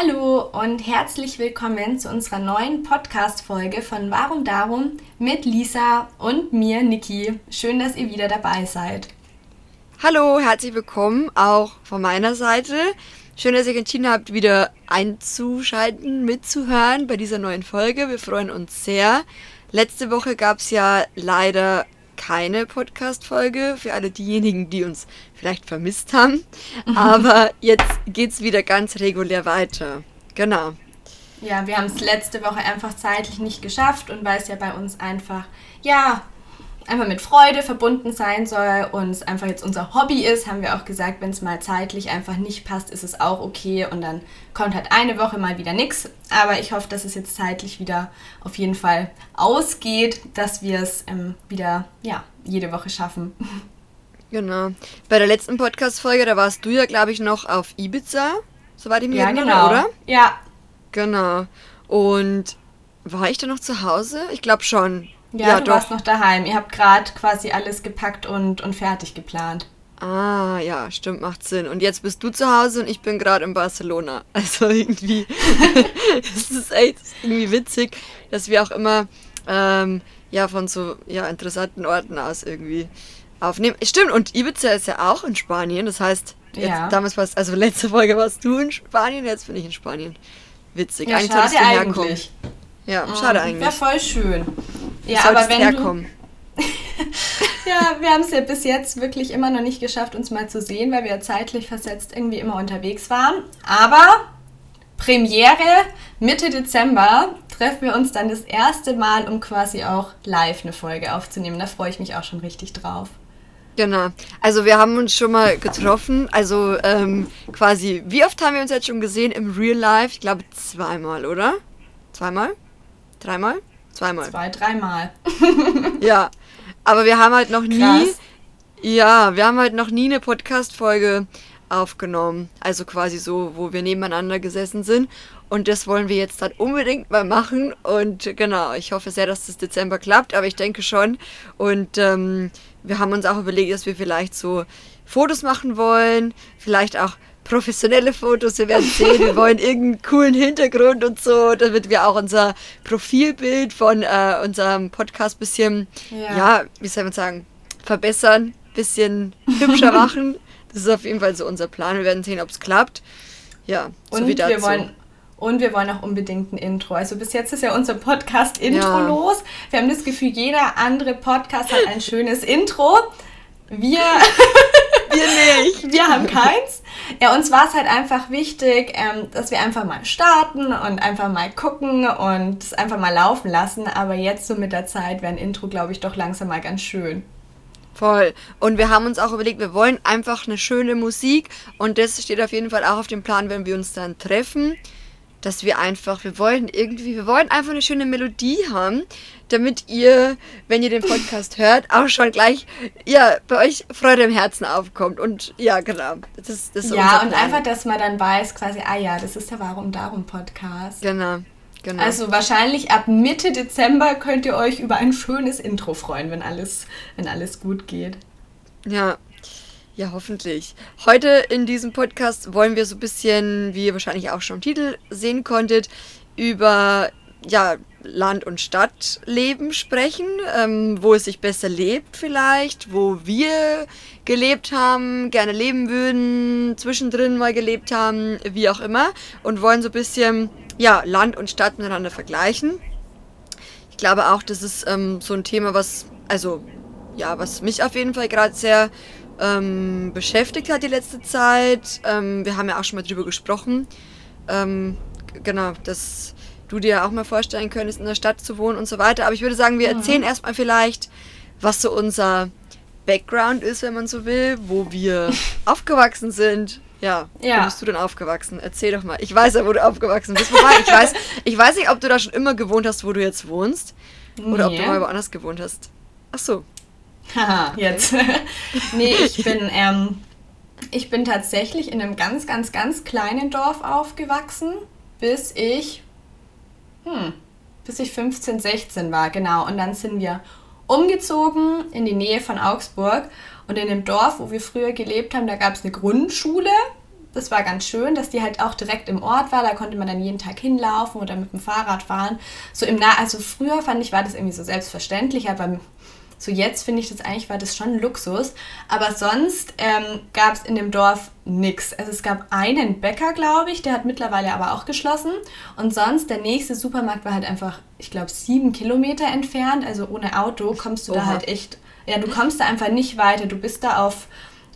Hallo und herzlich willkommen zu unserer neuen Podcast-Folge von Warum Darum mit Lisa und mir, Niki. Schön, dass ihr wieder dabei seid. Hallo, herzlich willkommen auch von meiner Seite. Schön, dass ihr entschieden habt, wieder einzuschalten, mitzuhören bei dieser neuen Folge. Wir freuen uns sehr. Letzte Woche gab es ja leider keine Podcast-Folge für alle diejenigen, die uns vielleicht vermisst haben. Aber jetzt geht es wieder ganz regulär weiter. Genau. Ja, wir haben es letzte Woche einfach zeitlich nicht geschafft und weil es ja bei uns einfach, ja, einfach mit Freude verbunden sein soll und es einfach jetzt unser Hobby ist, haben wir auch gesagt, wenn es mal zeitlich einfach nicht passt, ist es auch okay und dann kommt halt eine Woche mal wieder nichts. Aber ich hoffe, dass es jetzt zeitlich wieder auf jeden Fall ausgeht, dass wir es ähm, wieder ja, jede Woche schaffen. Genau. Bei der letzten Podcast-Folge, da warst du ja, glaube ich, noch auf Ibiza, soweit ich mir ja, erinnere, genau. oder? Ja. Genau. Und war ich da noch zu Hause? Ich glaube schon. Ja, ja du doch. warst noch daheim. Ihr habt gerade quasi alles gepackt und, und fertig geplant. Ah, ja, stimmt, macht Sinn. Und jetzt bist du zu Hause und ich bin gerade in Barcelona. Also irgendwie, es ist echt irgendwie witzig, dass wir auch immer ähm, ja von so ja interessanten Orten aus irgendwie aufnehmen. Stimmt, und Ibiza ist ja auch in Spanien. Das heißt, jetzt, ja. damals warst also letzte Folge warst du in Spanien, jetzt bin ich in Spanien. Witzig. Ja, eigentlich schade eigentlich. Ja, oh, schade eigentlich. Wäre voll schön. Ja, aber wenn herkommen. du... ja, wir haben es ja bis jetzt wirklich immer noch nicht geschafft, uns mal zu sehen, weil wir zeitlich versetzt irgendwie immer unterwegs waren. Aber Premiere Mitte Dezember treffen wir uns dann das erste Mal, um quasi auch live eine Folge aufzunehmen. Da freue ich mich auch schon richtig drauf. Genau. Also wir haben uns schon mal getroffen. Also ähm, quasi, wie oft haben wir uns jetzt schon gesehen im Real Life? Ich glaube zweimal, oder? Zweimal? Dreimal? Zweimal. Zwei, dreimal. ja. Aber wir haben halt noch nie. Krass. Ja, wir haben halt noch nie eine Podcast-Folge aufgenommen. Also quasi so, wo wir nebeneinander gesessen sind. Und das wollen wir jetzt dann unbedingt mal machen. Und genau, ich hoffe sehr, dass das Dezember klappt, aber ich denke schon. Und ähm, wir haben uns auch überlegt, dass wir vielleicht so Fotos machen wollen, vielleicht auch professionelle Fotos. Wir werden sehen, wir wollen irgendeinen coolen Hintergrund und so, damit wir auch unser Profilbild von äh, unserem Podcast bisschen, ja. ja, wie soll man sagen, verbessern, bisschen hübscher machen. Das ist auf jeden Fall so unser Plan. Wir werden sehen, ob es klappt. Ja, so und wie dazu. Wir wollen und wir wollen auch unbedingt ein Intro. Also bis jetzt ist ja unser Podcast-Intro ja. los. Wir haben das Gefühl, jeder andere Podcast hat ein schönes Intro. Wir, wir nicht. Wir haben keins. Ja, uns war es halt einfach wichtig, ähm, dass wir einfach mal starten und einfach mal gucken und es einfach mal laufen lassen. Aber jetzt so mit der Zeit wäre ein Intro, glaube ich, doch langsam mal ganz schön. Voll. Und wir haben uns auch überlegt, wir wollen einfach eine schöne Musik und das steht auf jeden Fall auch auf dem Plan, wenn wir uns dann treffen dass wir einfach, wir wollen irgendwie, wir wollen einfach eine schöne Melodie haben, damit ihr, wenn ihr den Podcast hört, auch schon gleich, ja, bei euch Freude im Herzen aufkommt. Und ja, genau. Das ist, das ist ja, und einfach, dass man dann weiß, quasi, ah ja, das ist der Warum Darum Podcast. Genau. Genau. Also wahrscheinlich ab Mitte Dezember könnt ihr euch über ein schönes Intro freuen, wenn alles, wenn alles gut geht. Ja, ja, hoffentlich. Heute in diesem Podcast wollen wir so ein bisschen, wie ihr wahrscheinlich auch schon im Titel sehen konntet, über ja, Land- und Stadtleben sprechen, ähm, wo es sich besser lebt vielleicht, wo wir gelebt haben, gerne leben würden, zwischendrin mal gelebt haben, wie auch immer, und wollen so ein bisschen ja, Land und Stadt miteinander vergleichen. Ich glaube auch, das ist ähm, so ein Thema, was, also ja, was mich auf jeden Fall gerade sehr ähm, beschäftigt hat die letzte Zeit. Ähm, wir haben ja auch schon mal drüber gesprochen. Ähm, genau, dass du dir auch mal vorstellen könntest, in der Stadt zu wohnen und so weiter. Aber ich würde sagen, wir mhm. erzählen erstmal vielleicht, was so unser Background ist, wenn man so will, wo wir aufgewachsen sind. Ja, ja, wo bist du denn aufgewachsen? Erzähl doch mal. Ich weiß ja, wo du aufgewachsen bist. Wobei, ich weiß, ich weiß nicht, ob du da schon immer gewohnt hast, wo du jetzt wohnst. Oder nee. ob du mal woanders gewohnt hast. Ach so. Haha, jetzt. nee, ich bin, ähm, ich bin tatsächlich in einem ganz, ganz, ganz kleinen Dorf aufgewachsen, bis ich, hm, bis ich 15, 16 war, genau. Und dann sind wir umgezogen in die Nähe von Augsburg. Und in dem Dorf, wo wir früher gelebt haben, da gab es eine Grundschule. Das war ganz schön, dass die halt auch direkt im Ort war. Da konnte man dann jeden Tag hinlaufen oder mit dem Fahrrad fahren. So im nah also früher fand ich, war das irgendwie so selbstverständlich, aber so jetzt finde ich das eigentlich, war das schon Luxus. Aber sonst ähm, gab es in dem Dorf nichts. Also es gab einen Bäcker, glaube ich, der hat mittlerweile aber auch geschlossen. Und sonst, der nächste Supermarkt war halt einfach, ich glaube, sieben Kilometer entfernt. Also ohne Auto kommst du Oha. da halt echt, ja, du kommst da einfach nicht weiter. Du bist da auf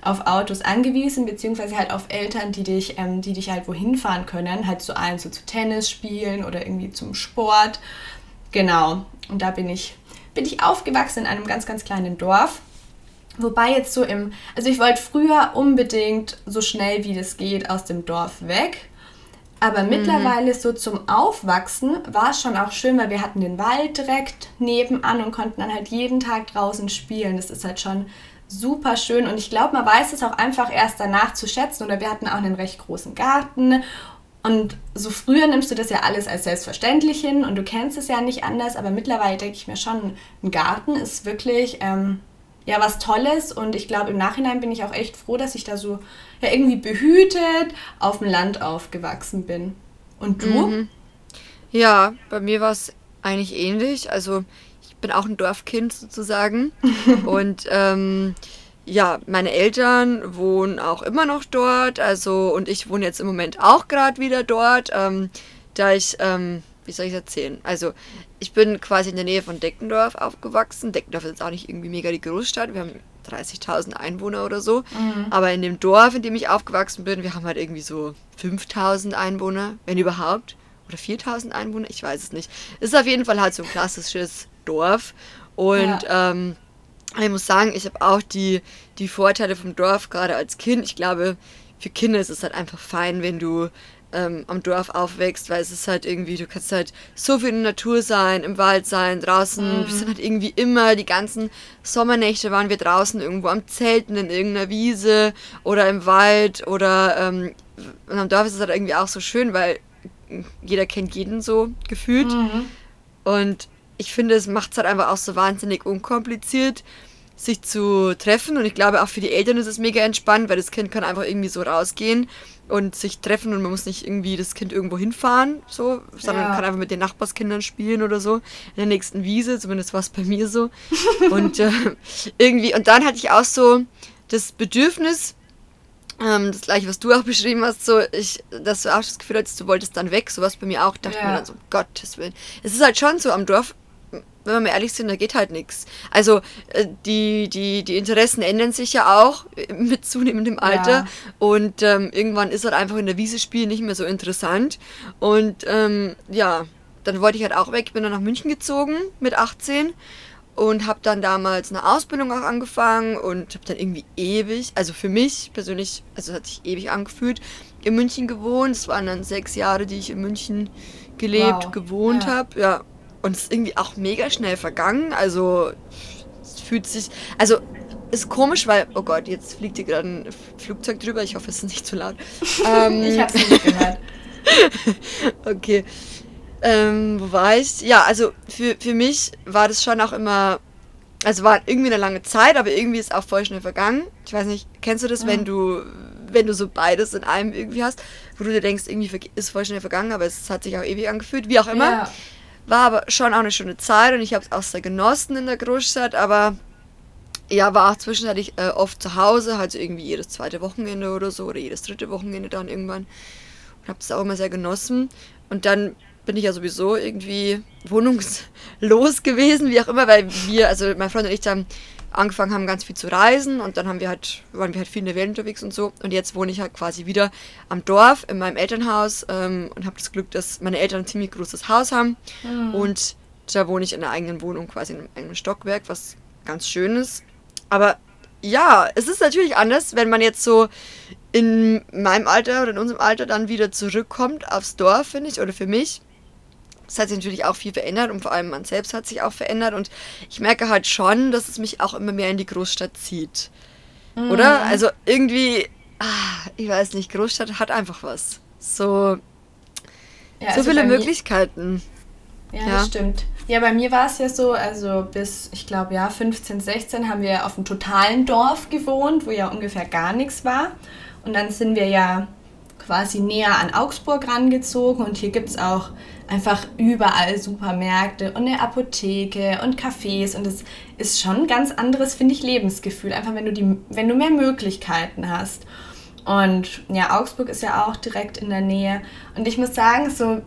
auf Autos angewiesen, beziehungsweise halt auf Eltern, die dich, ähm, die dich halt wohin fahren können, halt zu allen so zu Tennis spielen oder irgendwie zum Sport. Genau. Und da bin ich bin ich aufgewachsen in einem ganz, ganz kleinen Dorf. Wobei jetzt so im, also ich wollte früher unbedingt so schnell wie das geht aus dem Dorf weg. Aber mhm. mittlerweile so zum Aufwachsen war es schon auch schön, weil wir hatten den Wald direkt nebenan und konnten dann halt jeden Tag draußen spielen. Das ist halt schon super schön und ich glaube, man weiß es auch einfach erst danach zu schätzen. Oder wir hatten auch einen recht großen Garten und so früher nimmst du das ja alles als selbstverständlich hin und du kennst es ja nicht anders, aber mittlerweile denke ich mir schon, ein Garten ist wirklich ähm, ja was Tolles und ich glaube im Nachhinein bin ich auch echt froh, dass ich da so ja irgendwie behütet auf dem Land aufgewachsen bin. Und du? Mhm. Ja, bei mir war es eigentlich ähnlich. Also ich bin auch ein Dorfkind sozusagen und ähm, ja, meine Eltern wohnen auch immer noch dort, also und ich wohne jetzt im Moment auch gerade wieder dort, ähm, da ich, ähm, wie soll ich erzählen? Also ich bin quasi in der Nähe von Deckendorf aufgewachsen. Deckendorf ist jetzt auch nicht irgendwie mega die Großstadt, wir haben 30.000 Einwohner oder so, mhm. aber in dem Dorf, in dem ich aufgewachsen bin, wir haben halt irgendwie so 5.000 Einwohner, wenn überhaupt, oder 4.000 Einwohner, ich weiß es nicht. Es ist auf jeden Fall halt so ein klassisches Dorf und ja. ähm, ich muss sagen, ich habe auch die, die Vorteile vom Dorf, gerade als Kind. Ich glaube, für Kinder ist es halt einfach fein, wenn du ähm, am Dorf aufwächst, weil es ist halt irgendwie, du kannst halt so viel in der Natur sein, im Wald sein, draußen. Mhm. Wir sind halt irgendwie immer, die ganzen Sommernächte waren wir draußen irgendwo am Zelten in irgendeiner Wiese oder im Wald oder ähm, und am Dorf ist es halt irgendwie auch so schön, weil jeder kennt jeden so gefühlt. Mhm. Und ich finde, es macht es halt einfach auch so wahnsinnig unkompliziert, sich zu treffen. Und ich glaube, auch für die Eltern ist es mega entspannt, weil das Kind kann einfach irgendwie so rausgehen und sich treffen und man muss nicht irgendwie das Kind irgendwo hinfahren, so, sondern ja. kann einfach mit den Nachbarskindern spielen oder so, in der nächsten Wiese, zumindest war es bei mir so. und äh, irgendwie, und dann hatte ich auch so das Bedürfnis, ähm, das gleiche, was du auch beschrieben hast, so ich, dass du auch das Gefühl hattest, du wolltest dann weg, sowas bei mir auch, dachte ja. mir dann so, Gottes Willen. Es ist halt schon so am Dorf, wenn wir mal ehrlich sind, da geht halt nichts. Also äh, die, die, die Interessen ändern sich ja auch mit zunehmendem Alter ja. und ähm, irgendwann ist halt einfach in der Wiese spielen nicht mehr so interessant und ähm, ja, dann wollte ich halt auch weg, bin dann nach München gezogen mit 18 und habe dann damals eine Ausbildung auch angefangen und habe dann irgendwie ewig, also für mich persönlich, also hat sich ewig angefühlt, in München gewohnt. Es waren dann sechs Jahre, die ich in München gelebt, wow. gewohnt ja. habe. Ja, und es ist irgendwie auch mega schnell vergangen. Also es fühlt sich, also ist komisch, weil, oh Gott, jetzt fliegt hier gerade ein Flugzeug drüber. Ich hoffe, es ist nicht zu laut. ähm, ich habe es nicht gehört. okay. Ähm, wo war ich? Ja, also für, für mich war das schon auch immer, also war irgendwie eine lange Zeit, aber irgendwie ist auch voll schnell vergangen. Ich weiß nicht, kennst du das, ja. wenn du wenn du so beides in einem irgendwie hast, wo du dir denkst, irgendwie ist voll schnell vergangen, aber es hat sich auch ewig angefühlt, wie auch immer. Ja. War aber schon auch eine schöne Zeit und ich habe es auch sehr genossen in der Großstadt, aber ja, war auch zwischenzeitlich äh, oft zu Hause, halt so irgendwie jedes zweite Wochenende oder so oder jedes dritte Wochenende dann irgendwann und habe es auch immer sehr genossen. Und dann bin ich ja sowieso irgendwie wohnungslos gewesen, wie auch immer, weil wir, also mein Freund und ich dann angefangen haben, ganz viel zu reisen und dann haben wir halt, waren wir halt viel in der Welt unterwegs und so. Und jetzt wohne ich halt quasi wieder am Dorf in meinem Elternhaus ähm, und habe das Glück, dass meine Eltern ein ziemlich großes Haus haben. Mhm. Und da wohne ich in einer eigenen Wohnung, quasi in einem eigenen Stockwerk, was ganz schön ist. Aber ja, es ist natürlich anders, wenn man jetzt so in meinem Alter oder in unserem Alter dann wieder zurückkommt aufs Dorf, finde ich, oder für mich. Es hat sich natürlich auch viel verändert und vor allem man selbst hat sich auch verändert und ich merke halt schon, dass es mich auch immer mehr in die Großstadt zieht. Mhm. Oder? Also irgendwie, ah, ich weiß nicht, Großstadt hat einfach was. So, ja, so also viele Möglichkeiten. Ja, ja, das stimmt. Ja, bei mir war es ja so, also bis, ich glaube, ja, 15, 16 haben wir auf einem totalen Dorf gewohnt, wo ja ungefähr gar nichts war. Und dann sind wir ja quasi näher an Augsburg rangezogen und hier gibt es auch einfach überall Supermärkte und eine Apotheke und Cafés und es ist schon ein ganz anderes, finde ich, Lebensgefühl, einfach wenn du, die, wenn du mehr Möglichkeiten hast. Und ja, Augsburg ist ja auch direkt in der Nähe und ich muss sagen, so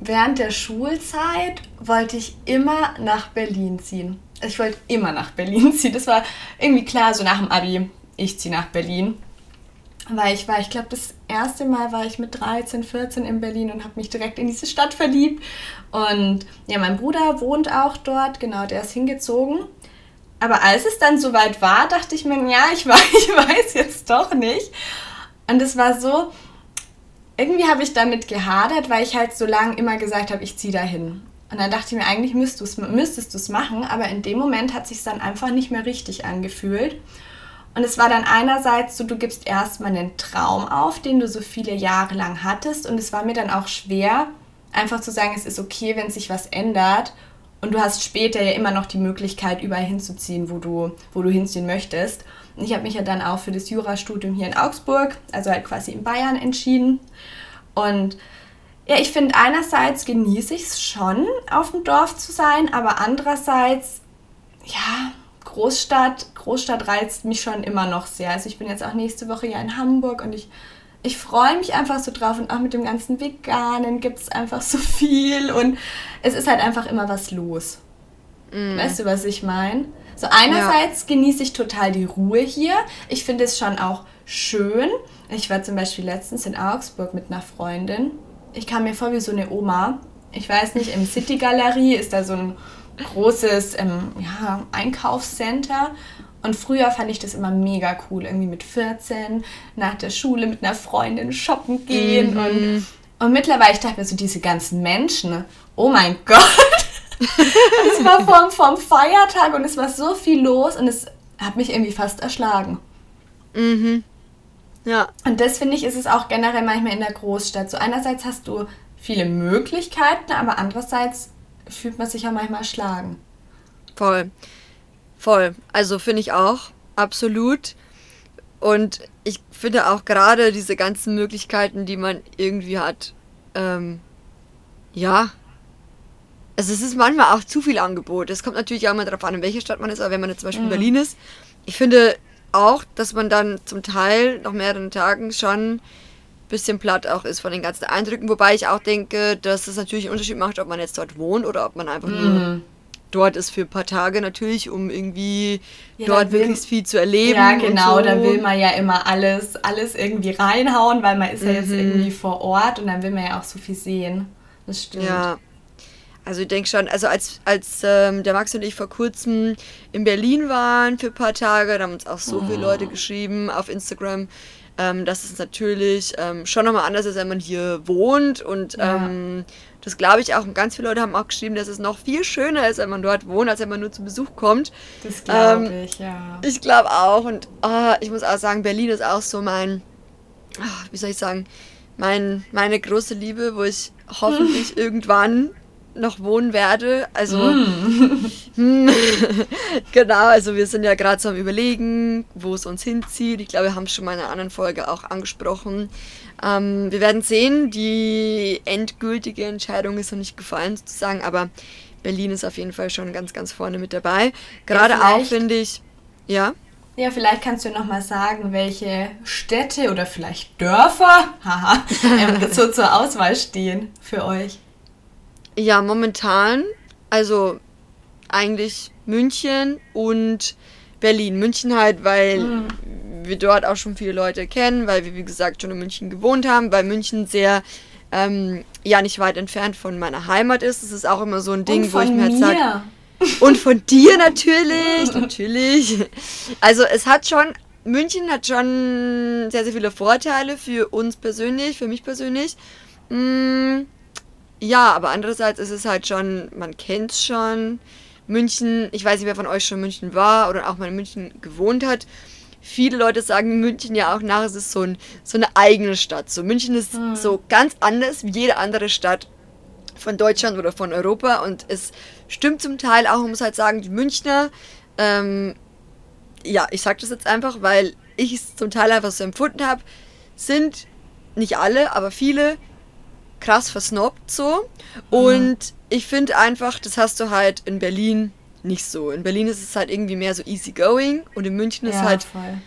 während der Schulzeit wollte ich immer nach Berlin ziehen. Ich wollte immer nach Berlin ziehen. Das war irgendwie klar, so nach dem Abi, ich ziehe nach Berlin. Weil ich war, ich glaube, das erste Mal war ich mit 13, 14 in Berlin und habe mich direkt in diese Stadt verliebt. Und ja, mein Bruder wohnt auch dort, genau, der ist hingezogen. Aber als es dann soweit war, dachte ich mir, ja, ich weiß, ich weiß jetzt doch nicht. Und es war so, irgendwie habe ich damit gehadert, weil ich halt so lange immer gesagt habe, ich ziehe dahin. Und dann dachte ich mir, eigentlich müsstest du es machen, aber in dem Moment hat sich dann einfach nicht mehr richtig angefühlt. Und es war dann einerseits so, du gibst erstmal einen Traum auf, den du so viele Jahre lang hattest. Und es war mir dann auch schwer, einfach zu sagen, es ist okay, wenn sich was ändert. Und du hast später ja immer noch die Möglichkeit, überall hinzuziehen, wo du, wo du hinziehen möchtest. Und ich habe mich ja dann auch für das Jurastudium hier in Augsburg, also halt quasi in Bayern, entschieden. Und ja, ich finde, einerseits genieße ich es schon, auf dem Dorf zu sein, aber andererseits, ja, Großstadt, Großstadt reizt mich schon immer noch sehr. Also ich bin jetzt auch nächste Woche ja in Hamburg und ich, ich freue mich einfach so drauf und auch mit dem ganzen Veganen gibt es einfach so viel und es ist halt einfach immer was los. Mm. Weißt du, was ich meine? So einerseits ja. genieße ich total die Ruhe hier. Ich finde es schon auch schön. Ich war zum Beispiel letztens in Augsburg mit einer Freundin. Ich kam mir vor wie so eine Oma. Ich weiß nicht, im City Galerie ist da so ein großes ähm, ja, Einkaufscenter. Und früher fand ich das immer mega cool, irgendwie mit 14 nach der Schule mit einer Freundin shoppen gehen. Mhm. Und, und mittlerweile, ich dachte mir so, diese ganzen Menschen, oh mein Gott. es war vom, vom Feiertag und es war so viel los und es hat mich irgendwie fast erschlagen. Mhm. Ja. Und das finde ich, ist es auch generell manchmal in der Großstadt. So einerseits hast du viele Möglichkeiten, aber andererseits fühlt man sich ja manchmal schlagen. Voll. Voll. Also finde ich auch. Absolut. Und ich finde auch gerade diese ganzen Möglichkeiten, die man irgendwie hat, ähm, ja. Also es ist manchmal auch zu viel Angebot. Es kommt natürlich auch immer darauf an, in welcher Stadt man ist, aber wenn man jetzt zum Beispiel mhm. in Berlin ist, ich finde auch, dass man dann zum Teil nach mehreren Tagen schon bisschen platt auch ist von den ganzen Eindrücken. Wobei ich auch denke, dass es natürlich einen Unterschied macht, ob man jetzt dort wohnt oder ob man einfach mhm. nur dort ist für ein paar Tage natürlich, um irgendwie ja, dort möglichst viel zu erleben. Ja, genau, so. da will man ja immer alles, alles irgendwie reinhauen, weil man ist ja jetzt mhm. irgendwie vor Ort und dann will man ja auch so viel sehen. Das stimmt. Ja. Also ich denke schon, also als, als ähm, der Max und ich vor kurzem in Berlin waren für ein paar Tage, da haben uns auch so oh. viele Leute geschrieben auf Instagram, ähm, dass es natürlich ähm, schon nochmal anders ist, wenn man hier wohnt. Und ja. ähm, das glaube ich auch. Und ganz viele Leute haben auch geschrieben, dass es noch viel schöner ist, wenn man dort wohnt, als wenn man nur zu Besuch kommt. Das glaube ähm, ich, ja. Ich glaube auch. Und oh, ich muss auch sagen, Berlin ist auch so mein, oh, wie soll ich sagen, mein, meine große Liebe, wo ich hoffentlich irgendwann noch wohnen werde. Also mm. genau, also wir sind ja gerade so am überlegen, wo es uns hinzieht. Ich glaube, wir haben es schon mal in einer anderen Folge auch angesprochen. Ähm, wir werden sehen, die endgültige Entscheidung ist noch nicht gefallen sozusagen, aber Berlin ist auf jeden Fall schon ganz, ganz vorne mit dabei. Gerade ja, auch finde ich, ja. Ja, vielleicht kannst du noch mal sagen, welche Städte oder vielleicht Dörfer haha, ähm, so zur Auswahl stehen für euch. Ja, momentan, also eigentlich München und Berlin. München halt, weil mhm. wir dort auch schon viele Leute kennen, weil wir, wie gesagt, schon in München gewohnt haben, weil München sehr, ähm, ja, nicht weit entfernt von meiner Heimat ist. Das ist auch immer so ein Ding, wo ich mir halt sage. Und von dir natürlich, natürlich. Also es hat schon, München hat schon sehr, sehr viele Vorteile für uns persönlich, für mich persönlich. Mmh ja, aber andererseits ist es halt schon, man kennt es schon. München, ich weiß nicht, wer von euch schon in München war oder auch mal in München gewohnt hat. Viele Leute sagen München ja auch nach, es ist so, ein, so eine eigene Stadt. So München ist mhm. so ganz anders wie jede andere Stadt von Deutschland oder von Europa und es stimmt zum Teil auch, man muss halt sagen, die Münchner, ähm, ja, ich sag das jetzt einfach, weil ich es zum Teil einfach so empfunden habe, sind nicht alle, aber viele krass versnobbt so. Und mhm. ich finde einfach, das hast du halt in Berlin nicht so. In Berlin ist es halt irgendwie mehr so easy going und in München ja, ist halt voll.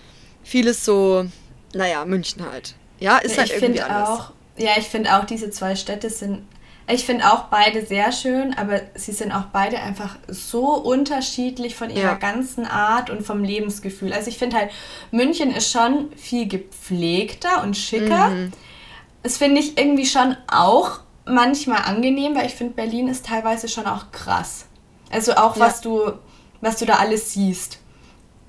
vieles so, naja, München halt. Ja, ist halt ich irgendwie anders. Auch, ja, ich finde auch, diese zwei Städte sind ich finde auch beide sehr schön, aber sie sind auch beide einfach so unterschiedlich von ihrer ja. ganzen Art und vom Lebensgefühl. Also ich finde halt, München ist schon viel gepflegter und schicker. Mhm. Das finde ich irgendwie schon auch manchmal angenehm, weil ich finde, Berlin ist teilweise schon auch krass. Also auch, ja. was du, was du da alles siehst.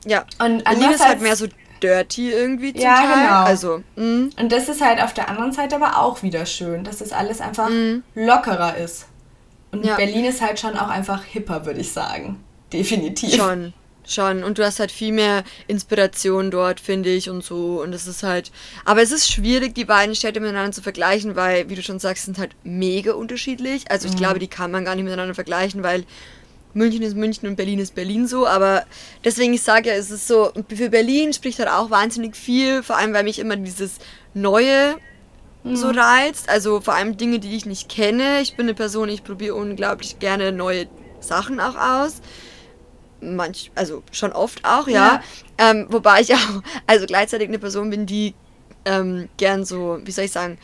Ja. Und Berlin ist halt mehr so dirty irgendwie zum ja, Teil. Genau. Also, mh. Und das ist halt auf der anderen Seite aber auch wieder schön, dass das alles einfach mh. lockerer ist. Und ja. Berlin ist halt schon auch einfach hipper, würde ich sagen. Definitiv. Schon. Schon. Und du hast halt viel mehr Inspiration dort, finde ich, und so. Und es ist halt. Aber es ist schwierig, die beiden Städte miteinander zu vergleichen, weil, wie du schon sagst, sind halt mega unterschiedlich. Also ich mhm. glaube, die kann man gar nicht miteinander vergleichen, weil München ist München und Berlin ist Berlin so, aber deswegen, ich sage ja, es ist so, für Berlin spricht halt auch wahnsinnig viel, vor allem, weil mich immer dieses Neue mhm. so reizt, also vor allem Dinge, die ich nicht kenne. Ich bin eine Person, ich probiere unglaublich gerne neue Sachen auch aus. Manch, also schon oft auch, ja. ja. Ähm, wobei ich auch, also gleichzeitig eine Person bin, die ähm, gern so, wie soll ich sagen,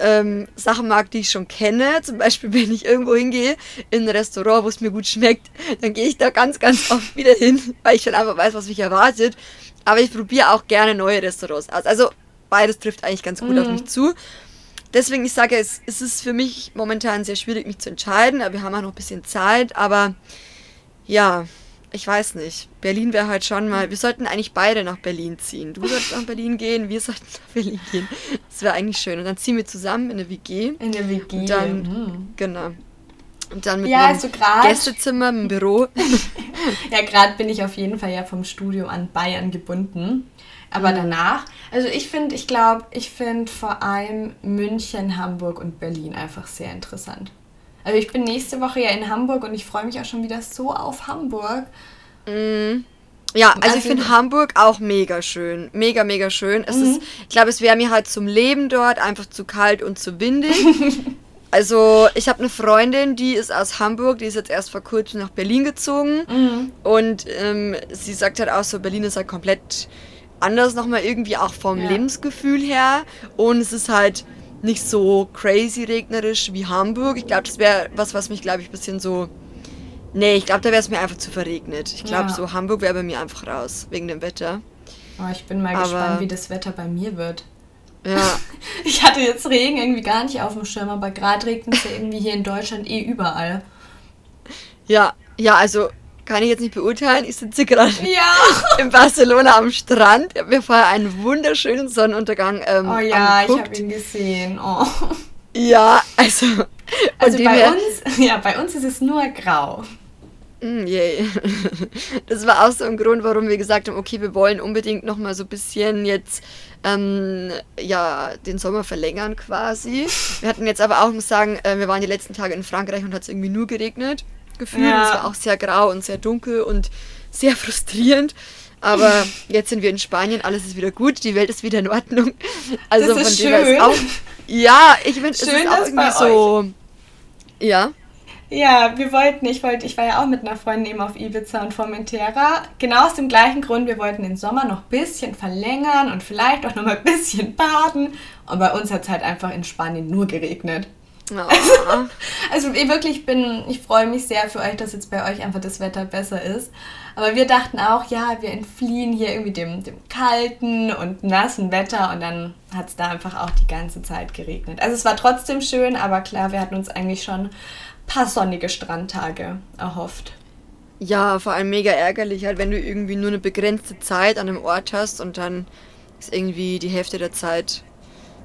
ähm, Sachen mag, die ich schon kenne. Zum Beispiel, wenn ich irgendwo hingehe in ein Restaurant, wo es mir gut schmeckt, dann gehe ich da ganz, ganz oft wieder hin, weil ich schon einfach weiß, was mich erwartet. Aber ich probiere auch gerne neue Restaurants aus. Also beides trifft eigentlich ganz gut mhm. auf mich zu. Deswegen, ich sage, es, es ist für mich momentan sehr schwierig, mich zu entscheiden, aber wir haben auch noch ein bisschen Zeit. Aber ja, ich weiß nicht. Berlin wäre halt schon mal. Wir sollten eigentlich beide nach Berlin ziehen. Du solltest nach Berlin gehen, wir sollten nach Berlin gehen. Das wäre eigentlich schön. Und dann ziehen wir zusammen in eine WG. In eine WG. Und dann, mhm. genau. Und dann mit ja, einem also Gästezimmer, einem Büro. ja, gerade bin ich auf jeden Fall ja vom Studium an Bayern gebunden. Aber mhm. danach, also ich finde, ich glaube, ich finde vor allem München, Hamburg und Berlin einfach sehr interessant. Also ich bin nächste Woche ja in Hamburg und ich freue mich auch schon wieder so auf Hamburg. Mm. Ja, also, also ich finde Hamburg auch mega schön. Mega, mega schön. Es mhm. ist, ich glaube, es wäre mir halt zum Leben dort einfach zu kalt und zu windig. also ich habe eine Freundin, die ist aus Hamburg, die ist jetzt erst vor kurzem nach Berlin gezogen. Mhm. Und ähm, sie sagt halt auch so, Berlin ist halt komplett anders nochmal irgendwie auch vom ja. Lebensgefühl her. Und es ist halt nicht so crazy regnerisch wie Hamburg. Ich glaube, das wäre was, was mich, glaube ich, ein bisschen so. Nee, ich glaube, da wäre es mir einfach zu verregnet. Ich glaube, ja. so Hamburg wäre bei mir einfach raus, wegen dem Wetter. Oh, ich bin mal Aber gespannt, wie das Wetter bei mir wird. Ja. ich hatte jetzt Regen irgendwie gar nicht auf dem Schirm, aber gerade regnet es ja irgendwie hier in Deutschland eh überall. Ja, ja, also kann ich jetzt nicht beurteilen. Ich sitze gerade ja. in Barcelona am Strand. Ich habe mir vorher einen wunderschönen Sonnenuntergang ähm, Oh ja, angeguckt. ich habe ihn gesehen. Oh. Ja, also. Also bei uns, ja, bei uns ist es nur grau. Mm, yay. Das war auch so ein Grund, warum wir gesagt haben, okay, wir wollen unbedingt noch mal so ein bisschen jetzt ähm, ja, den Sommer verlängern quasi. Wir hatten jetzt aber auch, muss sagen, äh, wir waren die letzten Tage in Frankreich und hat es irgendwie nur geregnet gefühlt. Ja. Es war auch sehr grau und sehr dunkel und sehr frustrierend. Aber jetzt sind wir in Spanien, alles ist wieder gut, die Welt ist wieder in Ordnung. Also das ist von dem schön. Auch, ja, ich finde, es ist auch irgendwie so. Euch. Ja. Ja, wir wollten, ich wollte, ich war ja auch mit einer Freundin eben auf Ibiza und Formentera. Genau aus dem gleichen Grund, wir wollten den Sommer noch ein bisschen verlängern und vielleicht auch noch mal ein bisschen baden. Und bei uns hat es halt einfach in Spanien nur geregnet. Oh. Also, also ich wirklich bin, ich freue mich sehr für euch, dass jetzt bei euch einfach das Wetter besser ist. Aber wir dachten auch, ja, wir entfliehen hier irgendwie dem, dem kalten und nassen Wetter und dann hat es da einfach auch die ganze Zeit geregnet. Also es war trotzdem schön, aber klar, wir hatten uns eigentlich schon ein paar sonnige Strandtage erhofft. Ja, vor allem mega ärgerlich, halt, wenn du irgendwie nur eine begrenzte Zeit an einem Ort hast und dann ist irgendwie die Hälfte der Zeit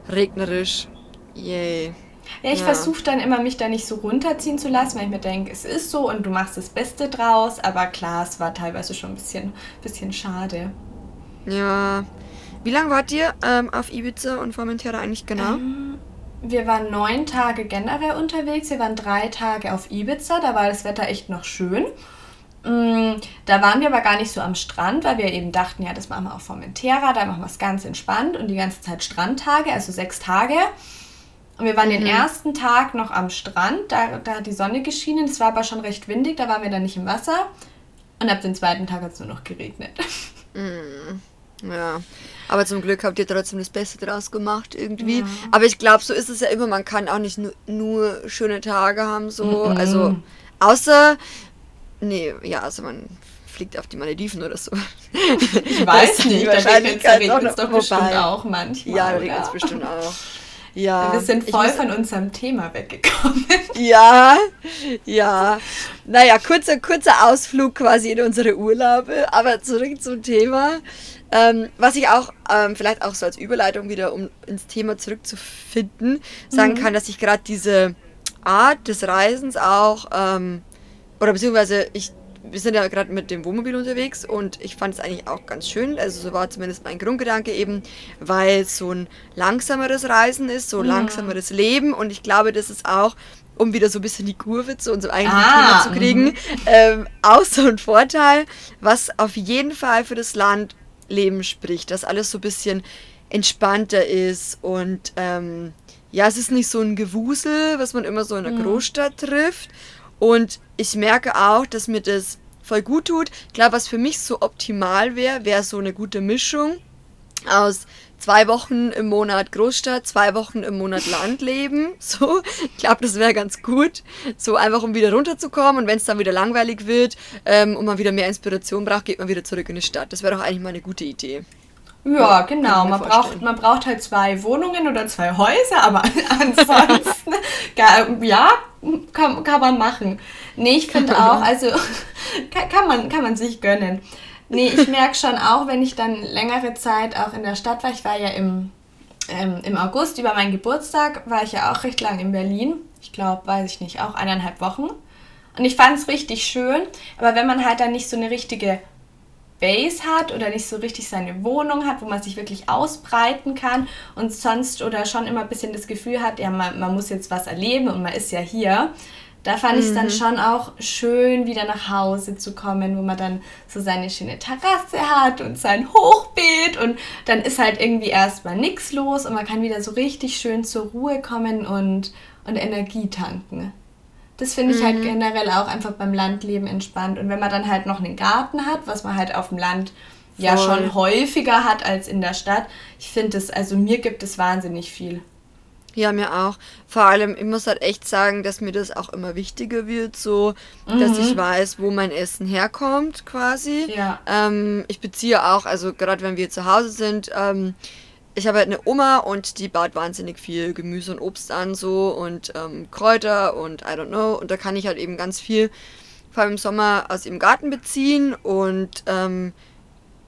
regnerisch. Yay. Ja, ich ja. versuche dann immer, mich da nicht so runterziehen zu lassen, weil ich mir denke, es ist so und du machst das Beste draus. Aber klar, es war teilweise schon ein bisschen, bisschen schade. Ja. Wie lange wart ihr ähm, auf Ibiza und Formentera eigentlich genau? Ähm, wir waren neun Tage generell unterwegs. Wir waren drei Tage auf Ibiza. Da war das Wetter echt noch schön. Mm, da waren wir aber gar nicht so am Strand, weil wir eben dachten, ja, das machen wir auf Formentera, da machen wir es ganz entspannt und die ganze Zeit Strandtage, also sechs Tage. Und wir waren mhm. den ersten Tag noch am Strand, da, da hat die Sonne geschienen, es war aber schon recht windig, da waren wir dann nicht im Wasser. Und ab dem zweiten Tag hat es nur noch geregnet. Mhm. Ja, aber zum Glück habt ihr trotzdem das Beste draus gemacht irgendwie. Ja. Aber ich glaube, so ist es ja immer, man kann auch nicht nur, nur schöne Tage haben, so. Mhm. Also, außer, nee, ja, also man fliegt auf die Malediven oder so. Ich weiß nicht, da regnet es doch bestimmt auch manchmal. Ja, da regnet es bestimmt auch. Ja, wir sind voll von unserem Thema weggekommen. Ja, ja. Naja, kurzer, kurzer Ausflug quasi in unsere Urlaube, aber zurück zum Thema. Ähm, was ich auch ähm, vielleicht auch so als Überleitung wieder, um ins Thema zurückzufinden, sagen mhm. kann, dass ich gerade diese Art des Reisens auch, ähm, oder beziehungsweise ich wir sind ja gerade mit dem Wohnmobil unterwegs und ich fand es eigentlich auch ganz schön. Also so war zumindest mein Grundgedanke eben, weil es so ein langsameres Reisen ist, so ein ja. langsameres Leben und ich glaube, das ist auch um wieder so ein bisschen die Kurve zu unserem eigenen ah, Thema zu kriegen, mhm. ähm, auch so ein Vorteil, was auf jeden Fall für das Landleben spricht, dass alles so ein bisschen entspannter ist und ähm, ja, es ist nicht so ein Gewusel, was man immer so in der mhm. Großstadt trifft. Und ich merke auch, dass mir das voll gut tut. Klar, was für mich so optimal wäre, wäre so eine gute Mischung aus zwei Wochen im Monat Großstadt, zwei Wochen im Monat Landleben. So, ich glaube, das wäre ganz gut. So einfach, um wieder runterzukommen und wenn es dann wieder langweilig wird ähm, und man wieder mehr Inspiration braucht, geht man wieder zurück in die Stadt. Das wäre doch eigentlich mal eine gute Idee. Ja, genau. Man braucht, man braucht halt zwei Wohnungen oder zwei Häuser, aber ansonsten, ja, kann, kann man machen. Nee, ich finde auch, also kann, kann, man, kann man sich gönnen. Nee, ich merke schon auch, wenn ich dann längere Zeit auch in der Stadt war, ich war ja im, ähm, im August über meinen Geburtstag, war ich ja auch recht lang in Berlin. Ich glaube, weiß ich nicht, auch eineinhalb Wochen. Und ich fand es richtig schön, aber wenn man halt dann nicht so eine richtige Base hat oder nicht so richtig seine Wohnung hat, wo man sich wirklich ausbreiten kann und sonst oder schon immer ein bisschen das Gefühl hat, ja, man, man muss jetzt was erleben und man ist ja hier. Da fand mhm. ich es dann schon auch schön, wieder nach Hause zu kommen, wo man dann so seine schöne Terrasse hat und sein Hochbeet und dann ist halt irgendwie erstmal nichts los und man kann wieder so richtig schön zur Ruhe kommen und, und Energie tanken. Das finde ich halt mhm. halt generell auch einfach beim Landleben entspannt. Und wenn man dann halt noch einen Garten hat, was man halt auf dem Land Voll. ja schon häufiger hat als in der Stadt, ich finde es, also mir gibt es wahnsinnig viel. Ja, mir auch. Vor allem, ich muss halt echt sagen, dass mir das auch immer wichtiger wird, so, mhm. dass ich weiß, wo mein Essen herkommt, quasi. Ja. Ähm, ich beziehe auch, also gerade wenn wir zu Hause sind, ähm, ich habe halt eine Oma und die baut wahnsinnig viel Gemüse und Obst an so und ähm, Kräuter und I don't know. Und da kann ich halt eben ganz viel, vor allem im Sommer, aus ihrem Garten beziehen und ähm,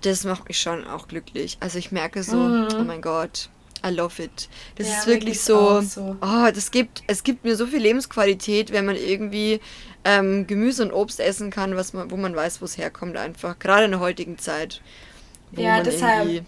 das macht mich schon auch glücklich. Also ich merke so, mhm. oh mein Gott, I love it. Das ja, ist wirklich so, so, oh, das gibt, es gibt mir so viel Lebensqualität, wenn man irgendwie ähm, Gemüse und Obst essen kann, was man, wo man weiß, wo es herkommt einfach. Gerade in der heutigen Zeit. ja, deshalb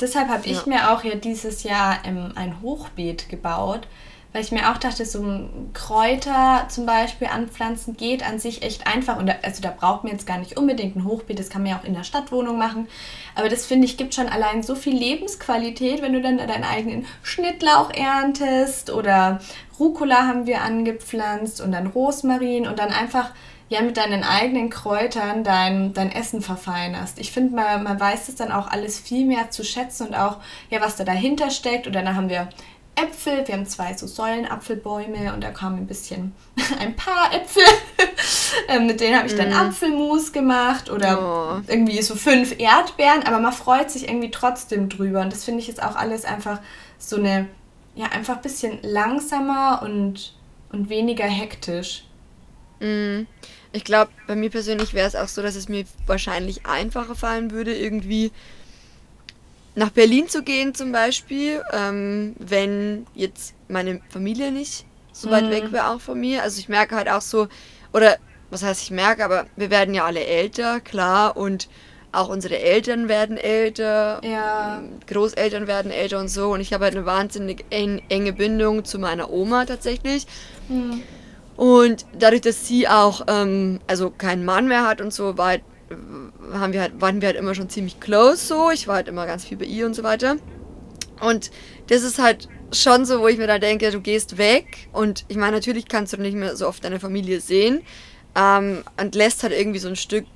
deshalb habe ich mir auch ja dieses Jahr ähm, ein Hochbeet gebaut, weil ich mir auch dachte, so ein Kräuter zum Beispiel anpflanzen geht an sich echt einfach. Und da, also da braucht man jetzt gar nicht unbedingt ein Hochbeet, das kann man ja auch in der Stadtwohnung machen. Aber das finde ich gibt schon allein so viel Lebensqualität, wenn du dann deinen eigenen Schnittlauch erntest oder Rucola haben wir angepflanzt und dann Rosmarin und dann einfach ja mit deinen eigenen Kräutern dein, dein Essen verfeinerst. Ich finde, man, man weiß es dann auch alles viel mehr zu schätzen und auch, ja, was da dahinter steckt. Und dann haben wir Äpfel, wir haben zwei so Säulenapfelbäume und da kamen ein bisschen, ein paar Äpfel. Ähm, mit denen habe ich dann mm. Apfelmus gemacht oder oh. irgendwie so fünf Erdbeeren, aber man freut sich irgendwie trotzdem drüber. Und das finde ich jetzt auch alles einfach so eine, ja, einfach ein bisschen langsamer und, und weniger hektisch. Mm. Ich glaube, bei mir persönlich wäre es auch so, dass es mir wahrscheinlich einfacher fallen würde, irgendwie nach Berlin zu gehen zum Beispiel, ähm, wenn jetzt meine Familie nicht so weit mhm. weg wäre auch von mir. Also ich merke halt auch so, oder was heißt ich merke, aber wir werden ja alle älter, klar, und auch unsere Eltern werden älter, ja. Großeltern werden älter und so. Und ich habe halt eine wahnsinnig enge Bindung zu meiner Oma tatsächlich. Mhm. Und dadurch, dass sie auch ähm, also keinen Mann mehr hat und so, war halt, haben wir halt, waren wir halt immer schon ziemlich close so. Ich war halt immer ganz viel bei ihr und so weiter. Und das ist halt schon so, wo ich mir da denke, du gehst weg und ich meine, natürlich kannst du nicht mehr so oft deine Familie sehen ähm, und lässt halt irgendwie so ein Stück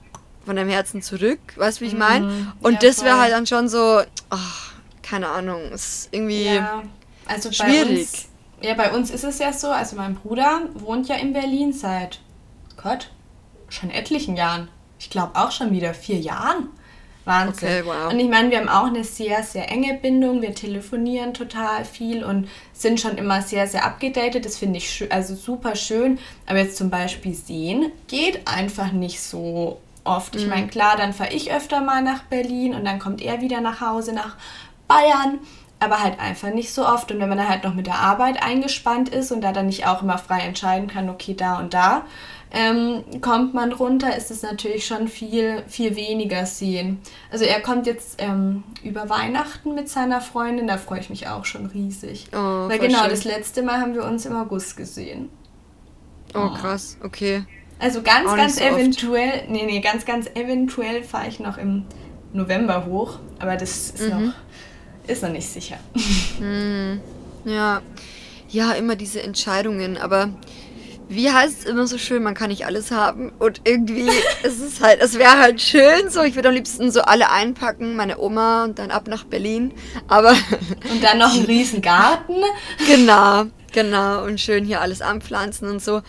von deinem Herzen zurück, weißt du, wie ich meine? Mhm. Und ja, das wäre halt dann schon so, oh, keine Ahnung, ist irgendwie ja, also schwierig. Uns, ja, bei uns ist es ja so, also mein Bruder wohnt ja in Berlin seit, Gott, schon etlichen Jahren. Ich glaube auch schon wieder vier Jahren. Wahnsinn. Okay, wow. Und ich meine, wir haben auch eine sehr, sehr enge Bindung. Wir telefonieren total viel und sind schon immer sehr, sehr abgedatet. Das finde ich also super schön. Aber jetzt zum Beispiel sehen geht einfach nicht so oft. Mhm. Ich meine, klar, dann fahre ich öfter mal nach Berlin und dann kommt er wieder nach Hause nach Bayern. Aber halt einfach nicht so oft. Und wenn man dann halt noch mit der Arbeit eingespannt ist und da dann nicht auch immer frei entscheiden kann, okay, da und da, ähm, kommt man runter, ist es natürlich schon viel, viel weniger sehen. Also er kommt jetzt ähm, über Weihnachten mit seiner Freundin, da freue ich mich auch schon riesig. Oh, Weil genau, schön. das letzte Mal haben wir uns im August gesehen. Oh, oh. krass, okay. Also ganz, auch ganz so eventuell, oft. nee, nee, ganz, ganz eventuell fahre ich noch im November hoch, aber das ist mhm. noch, ist noch nicht sicher. Mhm. Ja. Ja, immer diese Entscheidungen, aber wie heißt es immer so schön, man kann nicht alles haben. Und irgendwie ist es halt, es wäre halt schön so. Ich würde am liebsten so alle einpacken, meine Oma und dann ab nach Berlin. Aber. Und dann noch einen riesen Garten. Genau, genau. Und schön hier alles anpflanzen und so.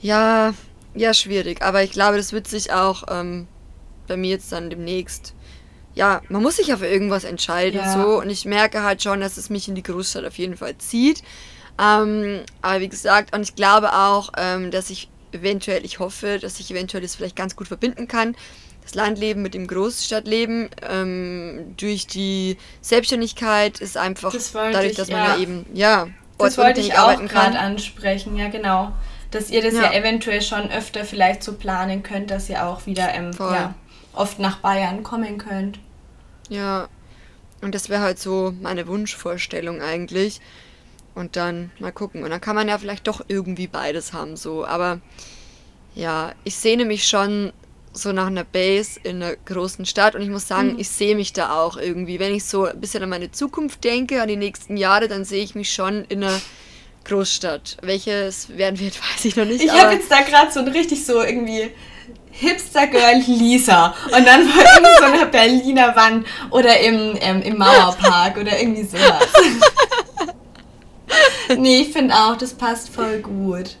Ja, ja, schwierig. Aber ich glaube, das wird sich auch ähm, bei mir jetzt dann demnächst. Ja, man muss sich ja für irgendwas entscheiden. Ja. So. Und ich merke halt schon, dass es mich in die Großstadt auf jeden Fall zieht. Ähm, aber wie gesagt, und ich glaube auch, ähm, dass ich eventuell, ich hoffe, dass ich eventuell das vielleicht ganz gut verbinden kann. Das Landleben mit dem Großstadtleben ähm, durch die Selbstständigkeit ist einfach das dadurch, ich, dass man ja, ja eben, ja, das wollte ich auch gerade ansprechen, ja genau. Dass ihr das ja. ja. eventuell schon öfter vielleicht so planen könnt, dass ihr auch wieder ähm, ja, oft nach Bayern kommen könnt. Ja, und das wäre halt so meine Wunschvorstellung eigentlich. Und dann mal gucken. Und dann kann man ja vielleicht doch irgendwie beides haben, so. Aber ja, ich sehne mich schon so nach einer Base in einer großen Stadt und ich muss sagen, mhm. ich sehe mich da auch irgendwie. Wenn ich so ein bisschen an meine Zukunft denke, an die nächsten Jahre, dann sehe ich mich schon in einer Großstadt. Welches werden wird, weiß ich noch nicht. Ich habe jetzt da gerade so ein richtig so irgendwie Hipster-Girl Lisa und dann vor irgendwie so einer Berliner Wand oder im, ähm, im Mauerpark oder irgendwie sowas. nee, ich finde auch, das passt voll gut.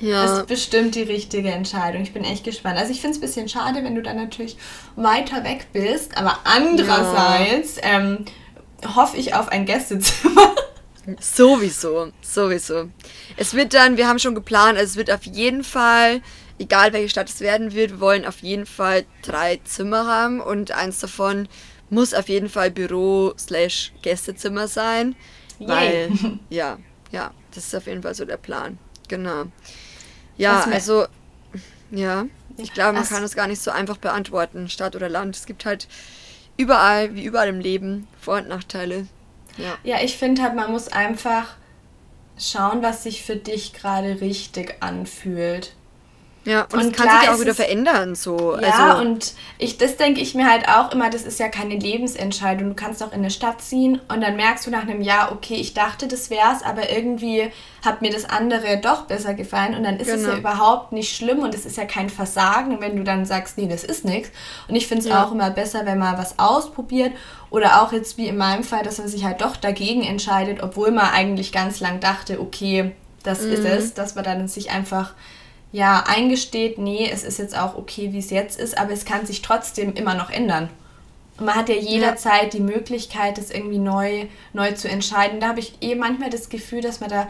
Ja. Das ist bestimmt die richtige Entscheidung. Ich bin echt gespannt. Also ich finde es ein bisschen schade, wenn du dann natürlich weiter weg bist, aber andererseits ja. ähm, hoffe ich auf ein Gästezimmer. Sowieso, sowieso. Es wird dann, wir haben schon geplant, also es wird auf jeden Fall, egal welche Stadt es werden wird, wir wollen auf jeden Fall drei Zimmer haben und eins davon muss auf jeden Fall Büro slash Gästezimmer sein. Weil, ja, ja, das ist auf jeden Fall so der Plan. Genau. Ja, also, ja, ich glaube, man kann das gar nicht so einfach beantworten, Stadt oder Land. Es gibt halt überall, wie überall im Leben, Vor- und Nachteile. Ja, ja ich finde halt, man muss einfach schauen, was sich für dich gerade richtig anfühlt. Ja, und, und kann sich auch wieder verändern, so. Ja, also. und ich, das denke ich mir halt auch immer, das ist ja keine Lebensentscheidung. Du kannst auch in eine Stadt ziehen und dann merkst du nach einem Jahr, okay, ich dachte, das wär's, aber irgendwie hat mir das andere doch besser gefallen und dann ist genau. es ja genau. überhaupt nicht schlimm und es ist ja kein Versagen, wenn du dann sagst, nee, das ist nichts. Und ich finde es ja. auch immer besser, wenn man was ausprobiert oder auch jetzt wie in meinem Fall, dass man sich halt doch dagegen entscheidet, obwohl man eigentlich ganz lang dachte, okay, das mhm. ist es, dass man dann sich einfach ja eingesteht, nee, es ist jetzt auch okay, wie es jetzt ist, aber es kann sich trotzdem immer noch ändern. Und man hat ja jederzeit ja. die Möglichkeit, das irgendwie neu, neu zu entscheiden. Da habe ich eh manchmal das Gefühl, dass man da ein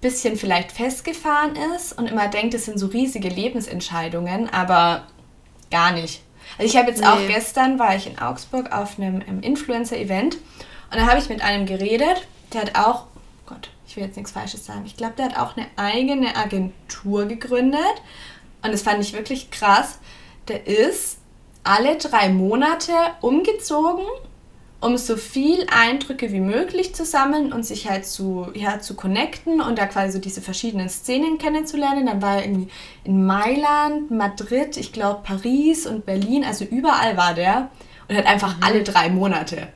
bisschen vielleicht festgefahren ist und immer denkt, es sind so riesige Lebensentscheidungen, aber gar nicht. Also ich habe jetzt nee. auch gestern, war ich in Augsburg auf einem, Influencer-Event und da habe ich mit einem geredet, der hat auch ich will jetzt nichts Falsches sagen. Ich glaube, der hat auch eine eigene Agentur gegründet. Und das fand ich wirklich krass. Der ist alle drei Monate umgezogen um so viel Eindrücke wie möglich zu sammeln und sich halt zu, ja, zu connecten und da quasi so diese verschiedenen Szenen kennenzulernen. Dann war er irgendwie in Mailand, Madrid, ich glaube Paris und Berlin, also überall war der und hat einfach mhm. alle drei Monate.